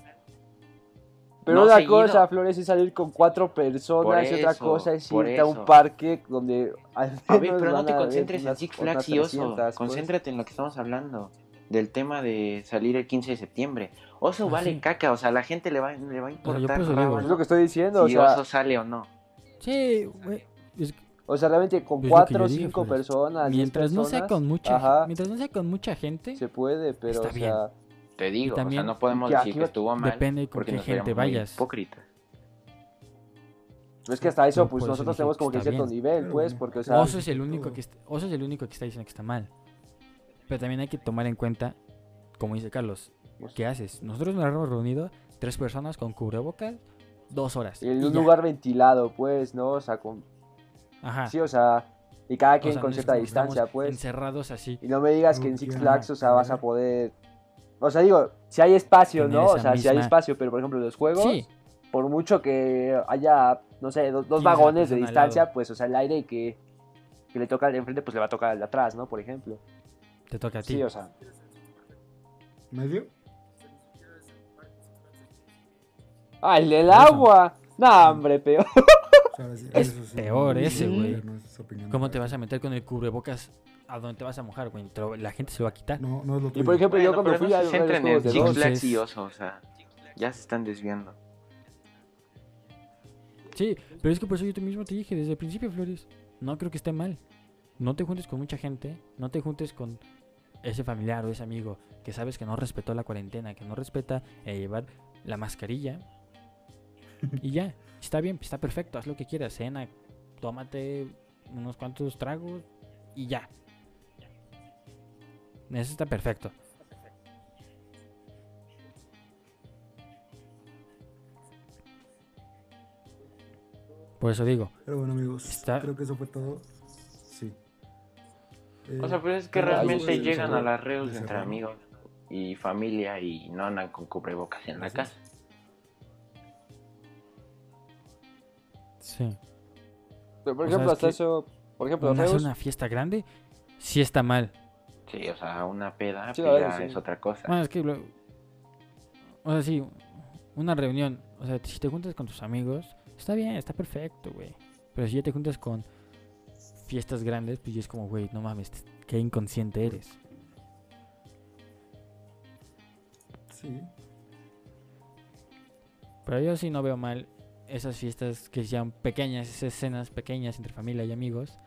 Pero No una seguido. cosa, Flores, es salir con cuatro personas y otra cosa es irte a un parque donde al A ver, pero no te concentres en Six Flags y Oso. 300, pues. Concéntrate en lo que estamos hablando. Del tema de salir el 15 de septiembre. Oso Ah, vale sí. caca, o sea, a la gente le va, le va a yo importar digo, rábano Es lo que estoy diciendo, si o sea, Oso sale o no. Sí, güey. es- o sea, realmente con cuatro o cinco personas, mientras no sea con mucha, ajá. mientras no sea con mucha gente, se puede, pero Está o bien. sea, Te digo, o sea, no podemos que decir que estuvo mal depende con porque qué gente vayas. hipócritas. es que hasta eso, No, pues nosotros tenemos como que está cierto bien. nivel, pues, porque, o sea, Oso es el único que est- Oso es el único que está diciendo que está mal. Pero también hay que tomar en cuenta, como dice Carlos, ¿qué haces? Nosotros nos hemos reunido tres personas con cubrebocas, dos horas. en un ya. lugar ventilado, pues, ¿no? O sea, con, Ajá. sí, o sea, y cada O quien sea, con cierta distancia, pues. Encerrados así. Y no me digas que en Six Flags, o sea, vas a poder... O sea, digo, si hay espacio, ¿no? O sea, si hay espacio, pero por ejemplo los juegos, Sí, por mucho que haya no sé, dos, dos 15 vagones de persona al distancia, pues, o sea, el aire que, que le toca al de enfrente, pues le va a tocar al de atrás, ¿no? Por ejemplo. Te toca a ti. Sí, o sea. ¿Medio? ¡Ah, el del agua! No, hombre, peor. (laughs) Sí- Es sí, peor ese, güey. no es opinión ¿Cómo te vas a meter con el cubrebocas a donde te vas a mojar, güey? La gente se lo va a quitar. No, no es lo Y tuyo. por ejemplo, yo cuando fui no a se centren en Six Flags y Oso, o sea, ya se están desviando. Sí, pero es que por eso yo te mismo te dije desde el principio, Flores. No creo que esté mal. No te juntes con mucha gente. No te juntes con ese familiar o ese amigo que sabes que no respetó la cuarentena, que no respeta eh, llevar la mascarilla. y ya, está bien, está perfecto. Haz lo que quieras. Cena, tómate unos cuantos tragos y ya. Eso está perfecto. Por eso digo, Pero bueno, amigos, Está- creo que eso fue todo. Sí. Eh, O sea, pero es que realmente llegan a las reos de entre amigos y familia y no andan con cubrebocas en la casa. Sí. Pero, por O ejemplo, hasta eso, por ejemplo, Hacer una fiesta grande sí está mal. Sí, o sea, una peda Sí, sí. es otra cosa. Bueno, es que lo- o sea, sí, una reunión, o sea, si te juntas con tus amigos, está bien, está perfecto, güey. Pero si ya te juntas con fiestas grandes, pues ya es como, güey, no mames, qué inconsciente eres. Sí. Pero yo sí no veo mal esas fiestas que sean pequeñas, esas escenas pequeñas entre familia y amigos.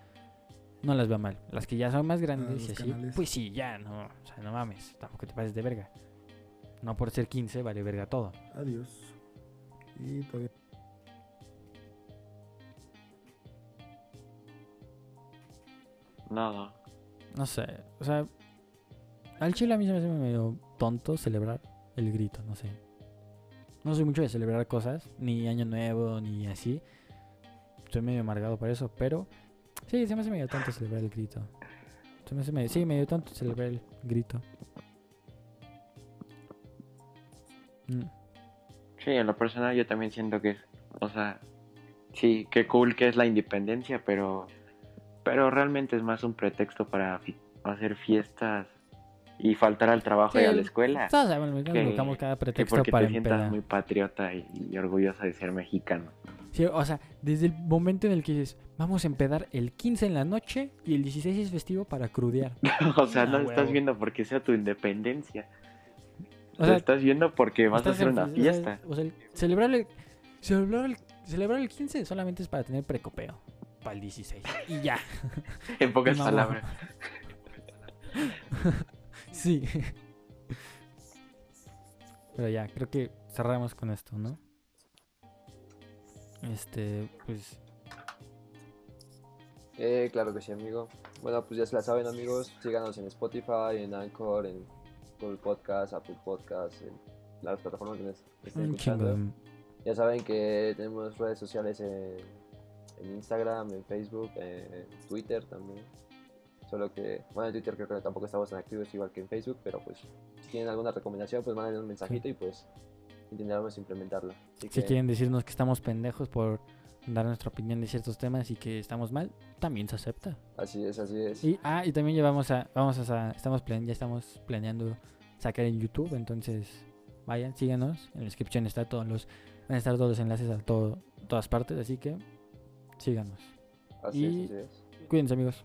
No las veo mal. Las que ya son más grandes y los así, canales. pues sí, ya, no, o sea, no mames, tampoco te pases de verga. No por ser 15 vale verga todo. Adiós. Y todavía. Nada. No sé, o sea, al chile a mí se me hace medio tonto celebrar el grito, no sé. No soy mucho de celebrar cosas, ni Año Nuevo, ni así. Estoy medio amargado por eso, pero sí, se me hace medio tonto celebrar el grito. Se me hace medio, sí, medio tonto celebrar el grito. Mm, Sí, en lo personal yo también siento que o sea, sí, qué cool que es la independencia, pero, pero realmente es más un pretexto para hacer fiestas y faltar al trabajo y a la escuela. Todos sabemos, Que- buscamos cada Que pretexto porque para te sientas muy patriota y, y orgulloso de ser mexicano. Sí, o sea, desde el momento en el que dices, vamos a empedar el 15 en la noche y el 16 es festivo para crudear. (laughs) o sea, no Ah, lo estás viendo porque sea tu independencia. O lo sea, estás viendo porque vas a hacer una fiesta. O sea, el- celebrar, el, celebrar, el, celebrar el 15 solamente es para tener precopeo. Para el 16. Y ya. (laughs) En pocas (laughs) palabras. Sí. Pero ya, creo que cerramos con esto, ¿no? Este, pues. Eh, claro que sí, amigo. Bueno, pues ya se la saben, amigos. Síganos en Spotify, en Anchor, en Google Podcast, Apple Podcast, en las plataformas que estén escuchando. Ya saben que tenemos redes sociales en, en Instagram, en Facebook, en Twitter también. Solo que, bueno, en Twitter creo que tampoco estamos tan activos igual que en Facebook, pero pues si tienen alguna recomendación, pues manden un mensajito y pues intentaremos implementarla. Así Si que, quieren decirnos que estamos pendejos por dar nuestra opinión de ciertos temas y que estamos mal, también se acepta. Así es, así es. Y, ah, y también llevamos a, vamos a, estamos plan- ya estamos planeando sacar en YouTube, entonces vayan, síganos, en la descripción está todos los, van a estar todos los enlaces a todo, todas partes, así que síganos. Así y- es, así es. Cuídense amigos,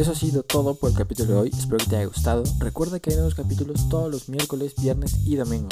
Eso ha sido todo por el capítulo de hoy. Espero que te haya gustado. Recuerda que hay nuevos capítulos todos los miércoles, viernes y domingo.